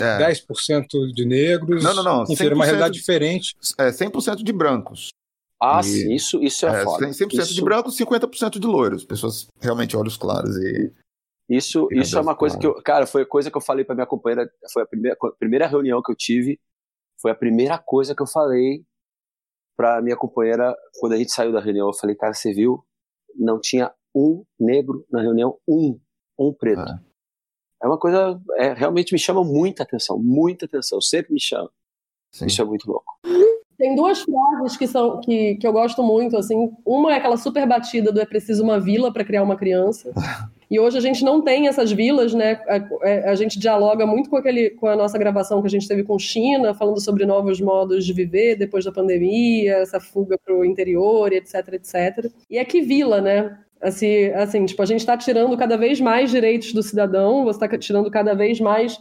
é. 10% de negros. Não, não, não. Enfim, era uma realidade diferente. É, 100% de brancos. Ah, e, sim, isso, isso é, é foda. 100% isso... de brancos, 50% de loiros. Pessoas realmente olhos claros e isso, isso é uma coisa que eu, cara, foi a coisa que eu falei para minha companheira, foi a primeira, a primeira reunião que eu tive, foi a primeira coisa que eu falei para minha companheira, quando a gente saiu da reunião, eu falei, cara, você viu? Não tinha um negro na reunião, um, um preto. Ah. É uma coisa, é, realmente me chama muita atenção, muita atenção, sempre me chama. Sim. Isso é muito louco. Tem duas frases que são que, que eu gosto muito, assim. Uma é aquela super batida do é preciso uma vila para criar uma criança. E hoje a gente não tem essas vilas, né? A, a, gente dialoga muito com, aquele, com a nossa gravação que a gente teve com China, falando sobre novos modos de viver depois da pandemia, essa fuga para o interior, etc, etc. E é que vila, né? Assim, assim, tipo, a gente está tirando cada vez mais direitos do cidadão, você está tirando cada vez mais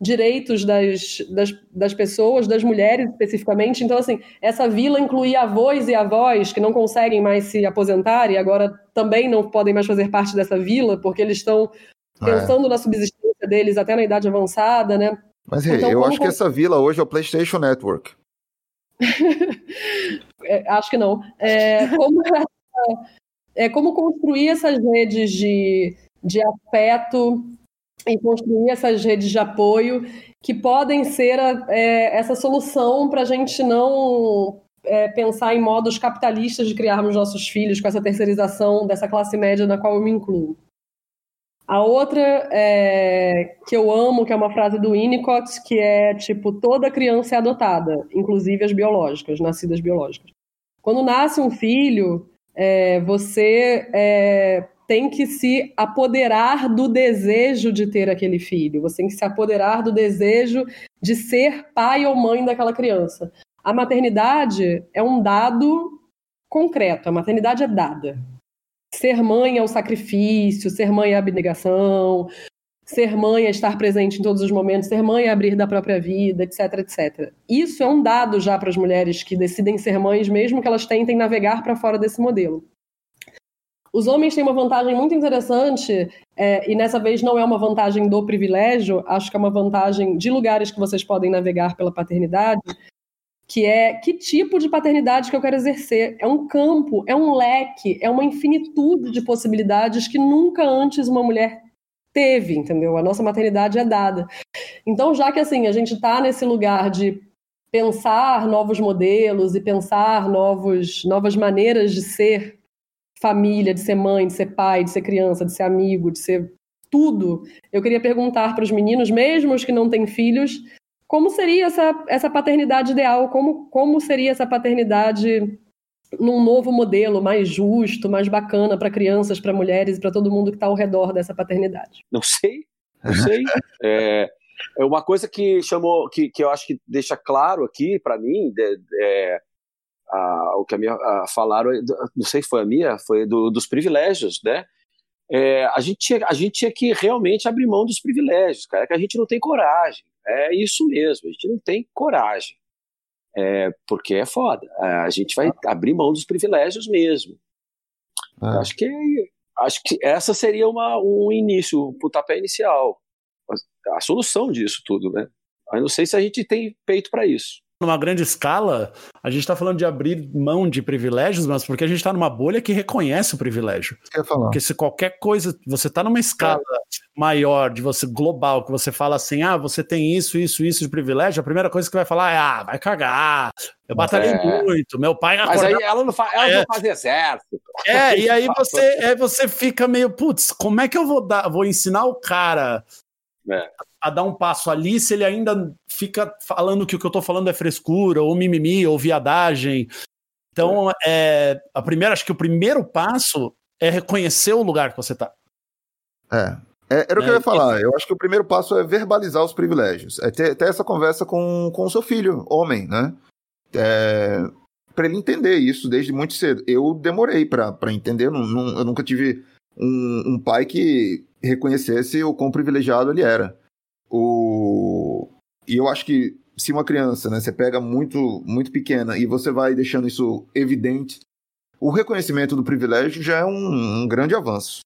direitos das, das, das, pessoas, das mulheres especificamente. Então, assim, essa vila incluía avós e avós que não conseguem mais se aposentar e agora também não podem mais fazer parte dessa vila, porque eles estão é. pensando é. na subsistência deles até na idade avançada, né? Mas então, eu acho que essa vila hoje é o PlayStation Network. é, acho que não. É, como, é, como construir essas redes de, de afeto e construir essas redes de apoio que podem ser a, é, essa solução para a gente não é, pensar em modos capitalistas de criarmos nossos filhos com essa terceirização dessa classe média na qual eu me incluo. A outra é, que eu amo, que é uma frase do Winnicott, que é tipo, toda criança é adotada, inclusive as biológicas, nascidas biológicas. Quando nasce um filho, é, você é, tem que se apoderar do desejo de ter aquele filho, você tem que se apoderar do desejo de ser pai ou mãe daquela criança. A maternidade é um dado concreto, a maternidade é dada. Ser mãe é o sacrifício, ser mãe é a abnegação, ser mãe é estar presente em todos os momentos, ser mãe é abrir da própria vida, etc, etc. Isso é um dado já para as mulheres que decidem ser mães, mesmo que elas tentem navegar para fora desse modelo. Os homens têm uma vantagem muito interessante, é, e nessa vez não é uma vantagem do privilégio, acho que é uma vantagem de lugares que vocês podem navegar pela paternidade, que é que tipo de paternidade que eu quero exercer. É um campo, é um leque, é uma infinitude de possibilidades que nunca antes uma mulher teve, entendeu? A nossa maternidade é dada. Então, já que assim, a gente está nesse lugar de pensar novos modelos e pensar novos, novas maneiras de ser família, de ser mãe, de ser pai, de ser criança, de ser amigo, de ser tudo, eu queria perguntar para os meninos, mesmo os que não têm filhos, como seria essa, essa paternidade ideal? Como, como seria essa paternidade num novo modelo mais justo, mais bacana para crianças, para mulheres e para todo mundo que está ao redor dessa paternidade? Não sei, não sei. é, é uma coisa que chamou, que, que eu acho que deixa claro aqui para mim, é, a, o que a minha a, falaram, não sei se foi a minha, foi do, dos privilégios, né? É, a, gente tinha, a gente tinha que realmente abrir mão dos privilégios, cara, que a gente não tem coragem. É isso mesmo, a gente não tem coragem. É, porque é foda. A gente vai abrir mão dos privilégios mesmo. Ah. Acho que acho que essa seria uma, um início, um pontapé inicial. A, a solução disso tudo, né? Eu não sei se a gente tem peito para isso numa grande escala, a gente está falando de abrir mão de privilégios, mas porque a gente está numa bolha que reconhece o privilégio. Quer falar? Porque se qualquer coisa, você está numa escala maior, de você global, que você fala assim, ah, você tem isso, isso, isso de privilégio, a primeira coisa que vai falar é, ah, vai cagar, eu batalhei é. muito, meu pai... Mas aí ela não, fa ela é. não fazia exército. É, e aí você, aí você fica meio, putz, como é que eu vou dar, vou ensinar o cara é a dar um passo ali se ele ainda fica falando que o que eu tô falando é frescura, ou mimimi, ou viadagem. Então, é, a primeira, acho que o primeiro passo é reconhecer o lugar que você tá. É. é era o que eu ia é, falar. Eu acho que o primeiro passo é verbalizar os privilégios. É ter, ter essa conversa com, com o seu filho, homem, né? É, para ele entender isso desde muito cedo. Eu demorei para entender, não, não, eu nunca tive um, um, pai que reconhecesse o quão privilegiado ele era. O... E eu acho que se uma criança, né, você pega muito, muito pequena e você vai deixando isso evidente, o reconhecimento do privilégio já é um, um grande avanço.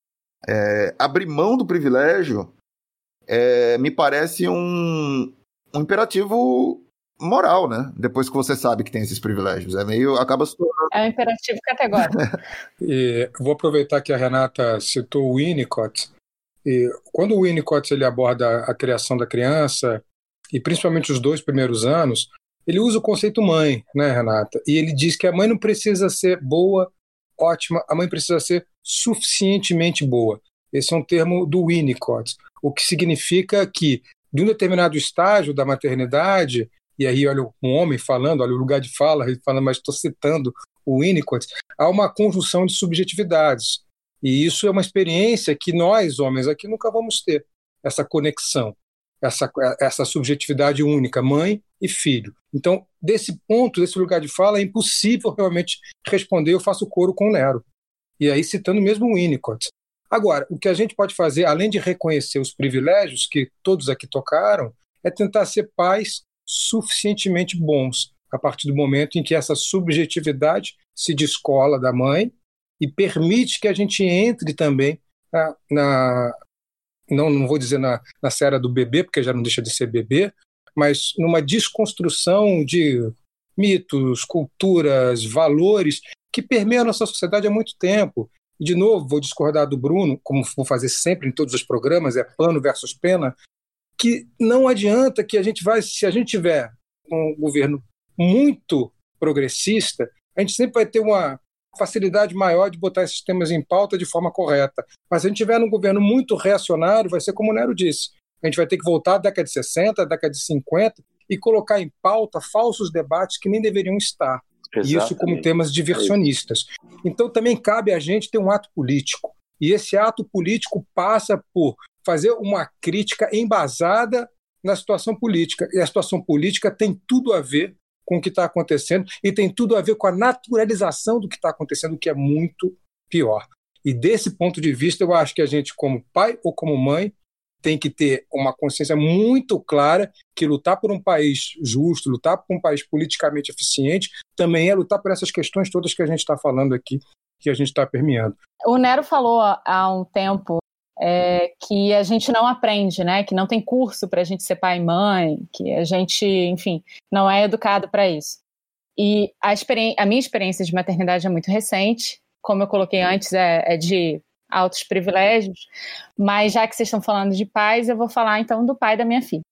É, abrir mão do privilégio é, me parece um, um imperativo moral, né? Depois que você sabe que tem esses privilégios. É meio. acaba se tornando. É um imperativo categórico. e vou aproveitar que a Renata citou o Winnicott. E quando o Winnicott ele aborda a criação da criança, e principalmente os dois primeiros anos, ele usa o conceito mãe, né, Renata? E ele diz que a mãe não precisa ser boa, ótima, a mãe precisa ser suficientemente boa. Esse é um termo do Winnicott, o que significa que, de um determinado estágio da maternidade, e aí olha um homem falando, olha o lugar de fala, ele falando, mas estou citando o Winnicott, há uma conjunção de subjetividades. E isso é uma experiência que nós, homens, aqui nunca vamos ter, essa conexão, essa, essa subjetividade única, mãe e filho. Então, desse ponto, desse lugar de fala, é impossível realmente responder, eu faço coro com o Nero. E aí citando mesmo o Winnicott. Agora, o que a gente pode fazer, além de reconhecer os privilégios que todos aqui tocaram, é tentar ser pais suficientemente bons, a partir do momento em que essa subjetividade se descola da mãe e permite que a gente entre também na, na não, não vou dizer na, na seara do bebê, porque já não deixa de ser bebê, mas numa desconstrução de mitos, culturas, valores que permeiam a nossa sociedade há muito tempo. E, de novo, vou discordar do Bruno, como vou fazer sempre em todos os programas, é pano versus pena, que não adianta que a gente vai, se a gente tiver um governo muito progressista, a gente sempre vai ter uma facilidade maior de botar esses temas em pauta de forma correta. Mas se a gente tiver um governo muito reacionário, vai ser como o Nero disse. A gente vai ter que voltar à década de 60, à década de 50 e colocar em pauta falsos debates que nem deveriam estar. Exatamente. Isso como temas diversionistas. Então também cabe a gente ter um ato político. E esse ato político passa por fazer uma crítica embasada na situação política. E a situação política tem tudo a ver com o que está acontecendo e tem tudo a ver com a naturalização do que está acontecendo, que é muito pior. E desse ponto de vista, eu acho que a gente, como pai ou como mãe, tem que ter uma consciência muito clara que lutar por um país justo, lutar por um país politicamente eficiente, também é lutar por essas questões todas que a gente está falando aqui, que a gente está permeando. O Nero falou há um tempo é, que a gente não aprende, né? Que não tem curso para a gente ser pai e mãe, que a gente, enfim, não é educado para isso. E a, a, minha experiência de maternidade é muito recente, como eu coloquei antes, é, é de altos privilégios, mas já que vocês estão falando de pais, eu vou falar então do pai da minha filha.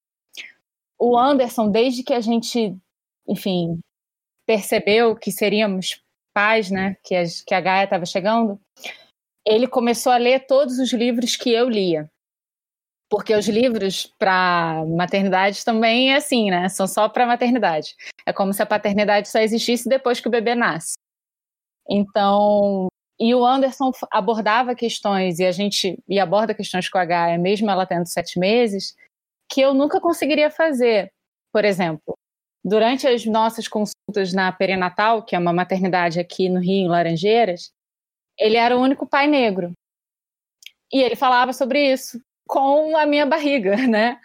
O Anderson, desde que a gente, enfim, percebeu que seríamos pais, né, que a, que a Gaia estava chegando, ele começou a ler todos os livros que eu lia. Porque os livros para maternidade também é assim, né? São só para maternidade. É como se a paternidade só existisse depois que o bebê nasce. Então, e o Anderson abordava questões, e a gente e aborda questões com a Gaia, mesmo ela tendo sete meses, que eu nunca conseguiria fazer. Por exemplo, durante as nossas consultas na perinatal, que é uma maternidade aqui no Rio, em Laranjeiras, ele era o único pai negro. E ele falava sobre isso com a minha barriga, né?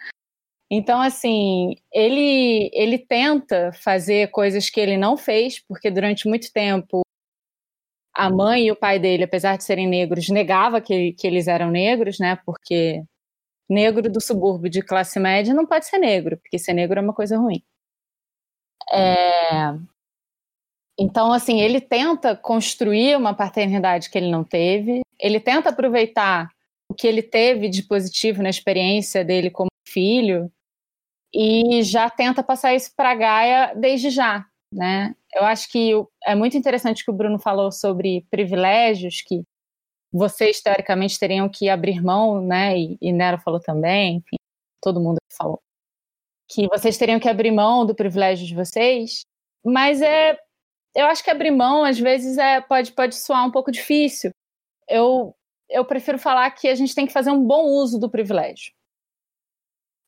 Então, assim, ele, ele tenta fazer coisas que ele não fez, porque durante muito tempo a mãe e o pai dele, apesar de serem negros, negava que, que eles eram negros, né? Porque negro do subúrbio de classe média não pode ser negro, porque ser negro é uma coisa ruim. É, então, assim, ele tenta construir uma paternidade que ele não teve, ele tenta aproveitar o que ele teve de positivo na experiência dele como filho e já tenta passar isso para Gaia desde já, né? Eu acho que é muito interessante que o Bruno falou sobre privilégios que vocês teoricamente teriam que abrir mão, né? E, e Nero falou também, enfim, todo mundo falou que vocês teriam que abrir mão do privilégio de vocês, mas é eu acho que abrir mão, às vezes, é, pode, pode soar um pouco difícil. Eu, eu prefiro falar que a gente tem que fazer um bom uso do privilégio.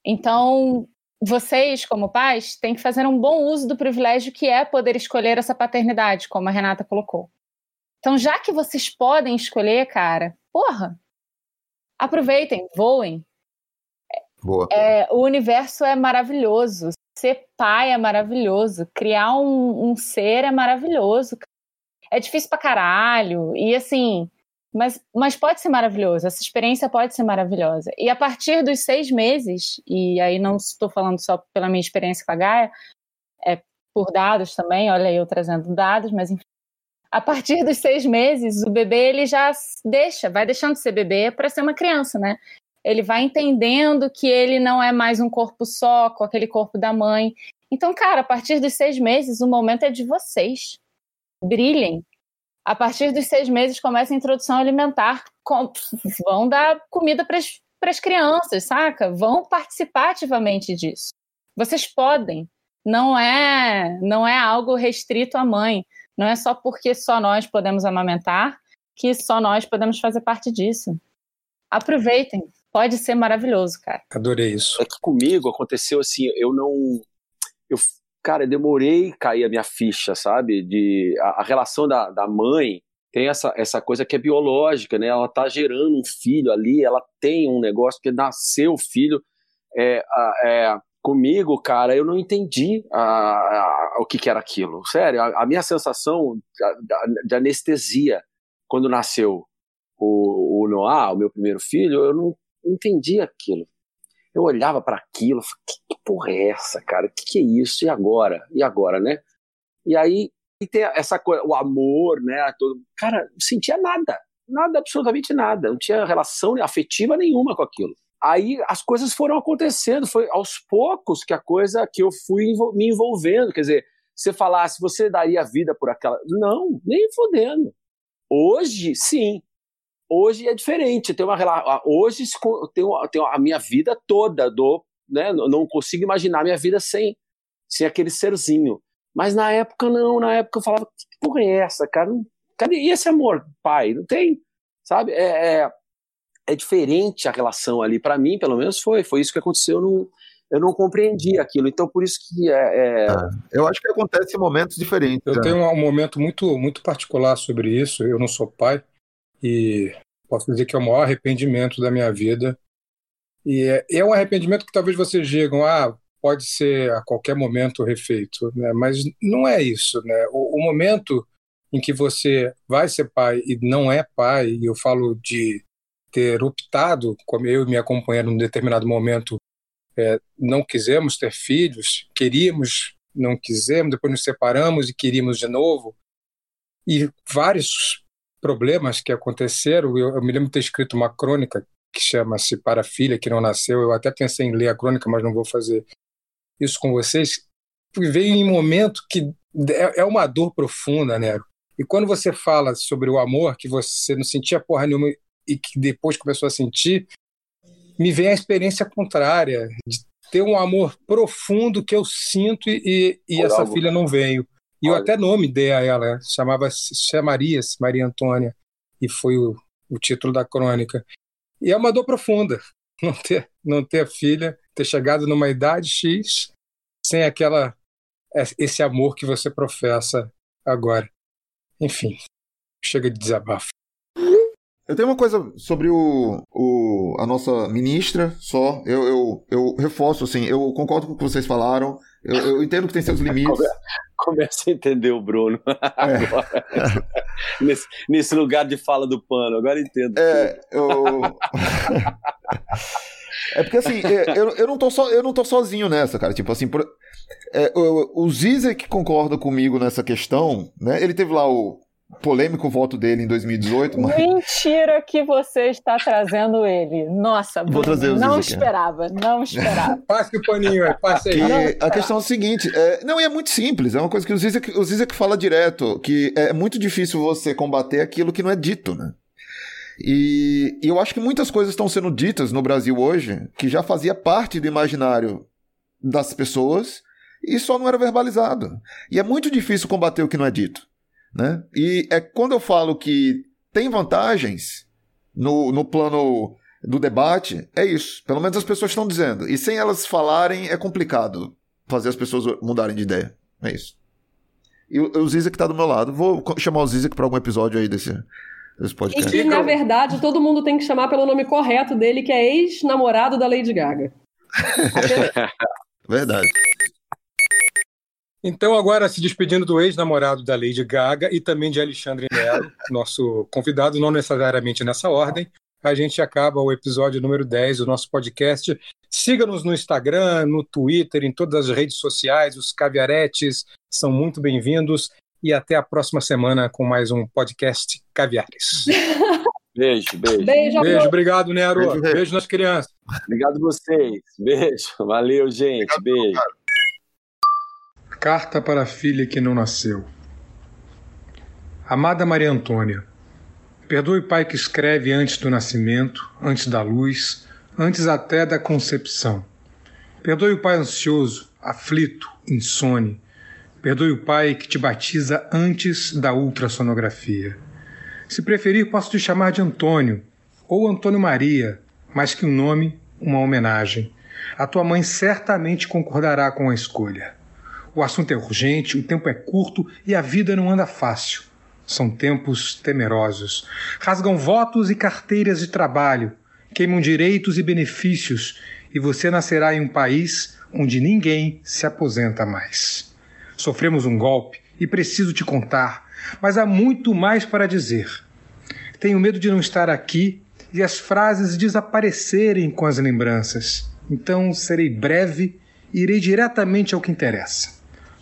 Então, vocês, como pais, têm que fazer um bom uso do privilégio que é poder escolher essa paternidade, como a Renata colocou. Então, já que vocês podem escolher, cara, porra, aproveitem, voem. Boa. É, o universo é maravilhoso ser pai é maravilhoso, criar um, um ser é maravilhoso. É difícil pra caralho, e assim, mas, mas pode ser maravilhoso, essa experiência pode ser maravilhosa. E a partir dos seis meses, e aí não estou falando só pela minha experiência com a Gaia, é por dados também, olha eu trazendo dados, mas enfim. A partir dos seis meses, o bebê ele já deixa, vai deixando de ser bebê para ser uma criança, né? Ele vai entendendo que ele não é mais um corpo só, com aquele corpo da mãe, Então, cara, a partir dos seis meses, o momento é de vocês. Brilhem. A partir dos seis meses, começa a introdução alimentar. Com... Vão dar comida para as crianças, saca? Vão participar ativamente disso. Vocês podem. Não é, não é algo restrito à mãe. Não é só porque só nós podemos amamentar que só nós podemos fazer parte disso. Aproveitem. Pode ser maravilhoso, cara. Adorei isso. É que comigo aconteceu assim, eu não. Eu, cara, eu demorei cair a minha ficha, sabe? De, a, a relação da, da mãe tem essa, essa coisa que é biológica, né? Ela tá gerando um filho ali, ela tem um negócio que nasceu o filho. É, é, comigo, cara, eu não entendi a, a, o que, que, era aquilo. Sério, a, a minha sensação de, de, anestesia quando nasceu o, o Noah, o meu primeiro filho, eu não entendi aquilo. Eu olhava para aquilo, falei, que, que porra é essa, cara? Que que é isso? E agora? E agora, né? E aí e tem essa coisa, o amor, né? Todo, cara, não sentia nada, nada, absolutamente nada. Não tinha relação afetiva nenhuma com aquilo. Aí as coisas foram acontecendo, foi aos poucos que a coisa que eu fui me envolvendo. Quer dizer, você falasse, você daria vida por aquela. Não, nem fodendo. Hoje, sim. Hoje é diferente. Tem uma Hoje tenho, tenho a minha vida toda do. Né, não consigo imaginar minha vida sem, sem aquele serzinho. Mas na época, não. Na época eu falava, que porra é essa, cara? Cadê esse amor, pai? Não tem. Sabe? É, é, é diferente a relação ali. Para mim, pelo menos, foi. Foi isso que aconteceu. Eu não, eu não compreendi aquilo. Então, por isso que é. é... Ah, eu acho que acontece em momentos diferentes. Eu né? tenho um momento muito, muito particular sobre isso. Eu não sou pai e posso dizer que é o maior arrependimento da minha vida. E é, é um arrependimento que talvez vocês digam, ah, pode ser a qualquer momento refeito, né? mas não é isso. Né? O, o momento em que você vai ser pai e não é pai, e eu falo de ter optado, como eu e minha companheira, num determinado momento, é, não quisemos ter filhos, queríamos, não quisemos, depois nos separamos e queríamos de novo. E vários problemas que aconteceram, eu, eu me lembro de ter escrito uma crônica que chama-se Para a Filha que Não Nasceu. Eu até pensei em ler a crônica, mas não vou fazer isso com vocês. Veio em um momento que é, é uma dor profunda, né? E quando você fala sobre o amor, que você não sentia porra nenhuma e que depois começou a sentir, me vem a experiência contrária, de ter um amor profundo que eu sinto e, e essa filha não veio. E eu até nome dei a ela, chamava chamaria-se Maria Antônia, e foi o, o título da crônica. E é uma dor profunda não ter, não ter filha, ter chegado numa idade X sem aquela esse amor que você professa agora. Enfim, chega de desabafo. Eu tenho uma coisa sobre o, o, a nossa ministra, só. Eu, eu, eu reforço, assim, eu concordo com o que vocês falaram. Eu, eu entendo que tem seus limites. Começa a entender o Bruno agora. É. nesse, nesse, lugar de fala do pano, agora entendo. É, eu. é porque assim, é, eu, eu, não tô so, eu não tô sozinho nessa, cara. Tipo assim, por, é, o, o Zizek concorda comigo nessa questão, né? Ele teve lá o polêmico voto dele em 2018. Mas... Mentira que você está trazendo ele. Nossa, Vou trazer não esperava, não esperava. passe o paninho, é, passe aí. a questão é a seguinte, é, não, é muito simples, é uma coisa que o Zizek, o Zizek fala direto, que é muito difícil você combater aquilo que não é dito, né? E, e eu acho que muitas coisas estão sendo ditas no Brasil hoje que já fazia parte do imaginário das pessoas e só não era verbalizado. E é muito difícil combater o que não é dito. Né? E é quando eu falo que tem vantagens no, no plano do debate, é isso. Pelo menos as pessoas estão dizendo. E sem elas falarem, é complicado fazer as pessoas mudarem de ideia. É isso. E o, o Zizek está do meu lado. Vou chamar o Zizek para algum episódio aí desse, desse podcast. E que, na verdade, todo mundo tem que chamar pelo nome correto dele, que é ex-namorado da Lady Gaga. verdade. Então, agora se despedindo do ex-namorado da Lady Gaga e também de Alexandre Nero, nosso convidado, não necessariamente nessa ordem, a gente acaba o episódio número 10 do nosso podcast. Siga-nos no Instagram, no Twitter, em todas as redes sociais, os caviaretes são muito bem-vindos e até a próxima semana com mais um podcast Caviares. Beijo, beijo. Beijo, beijo obrigado, Nero. Beijo, beijo nas crianças. Obrigado vocês. Beijo. Valeu, gente. Obrigado, beijo. Carta para a filha que não nasceu. Amada Maria Antônia, perdoe o pai que escreve antes do nascimento, antes da luz, antes até da concepção. Perdoe o pai ansioso, aflito, insone. Perdoe o pai que te batiza antes da ultrassonografia. Se preferir, posso te chamar de Antônio ou Antônio Maria, mais que um nome, uma homenagem. A tua mãe certamente concordará com a escolha. O assunto é urgente, o tempo é curto e a vida não anda fácil. São tempos temerosos. Rasgam votos e carteiras de trabalho, queimam direitos e benefícios, e você nascerá em um país onde ninguém se aposenta mais. Sofremos um golpe e preciso te contar, mas há muito mais para dizer. Tenho medo de não estar aqui e as frases desaparecerem com as lembranças. Então serei breve e irei diretamente ao que interessa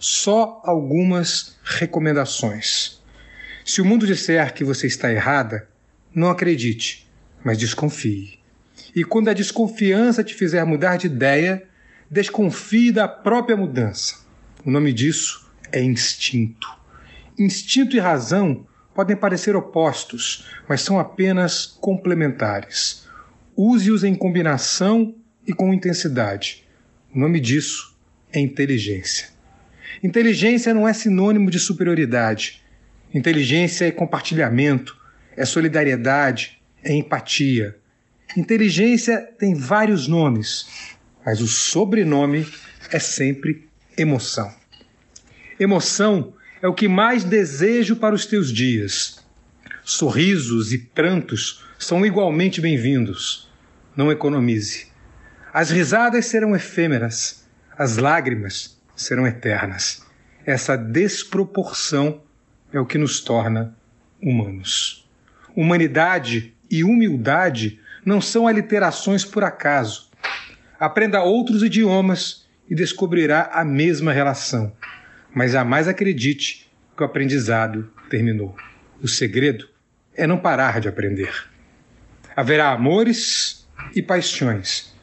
só algumas recomendações. Se o mundo disser que você está errada, não acredite, mas desconfie. E quando a desconfiança te fizer mudar de ideia, desconfie da própria mudança. O nome disso é instinto. Instinto e razão podem parecer opostos, mas são apenas complementares. Use-os em combinação e com intensidade. O nome disso é inteligência. Inteligência não é sinônimo de superioridade. Inteligência é compartilhamento, é solidariedade, é empatia. Inteligência tem vários nomes, mas o sobrenome é sempre emoção. Emoção é o que mais desejo para os teus dias. Sorrisos e prantos são igualmente bem-vindos. Não economize. As risadas serão efêmeras, as lágrimas serão eternas. Essa desproporção é o que nos torna humanos. Humanidade e humildade não são aliterações por acaso. Aprenda outros idiomas e descobrirá a mesma relação. Mas jamais acredite que o aprendizado terminou. O segredo é não parar de aprender. Haverá amores e paixões.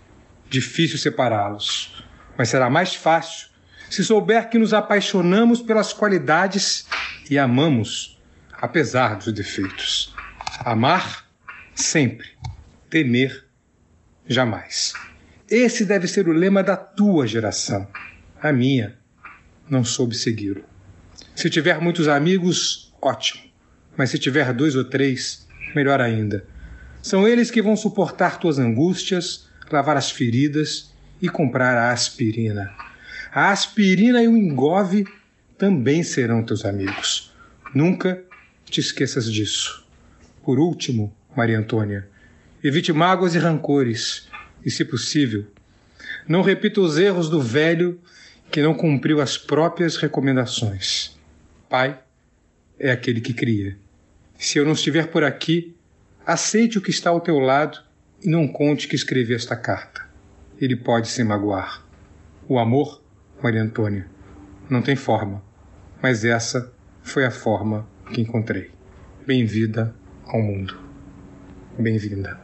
Difícil separá-los, mas será mais fácil se souber que nos apaixonamos pelas qualidades e amamos apesar dos defeitos. Amar sempre, temer jamais. Esse deve ser o lema da tua geração. A minha não soube segui-lo. Se tiver muitos amigos, ótimo. Mas se tiver dois ou três, melhor ainda. São eles que vão suportar tuas angústias, lavar as feridas e comprar a aspirina. A aspirina e o engove também serão teus amigos. Nunca te esqueças disso. Por último, Maria Antônia, evite mágoas e rancores, e, se possível, não repita os erros do velho que não cumpriu as próprias recomendações. Pai é aquele que cria. Se eu não estiver por aqui, aceite o que está ao teu lado e não conte que escrevi esta carta. Ele pode se magoar. O amor Maria Antônia. Não tem forma, mas essa foi a forma que encontrei. Bem-vinda ao mundo. Bem-vinda.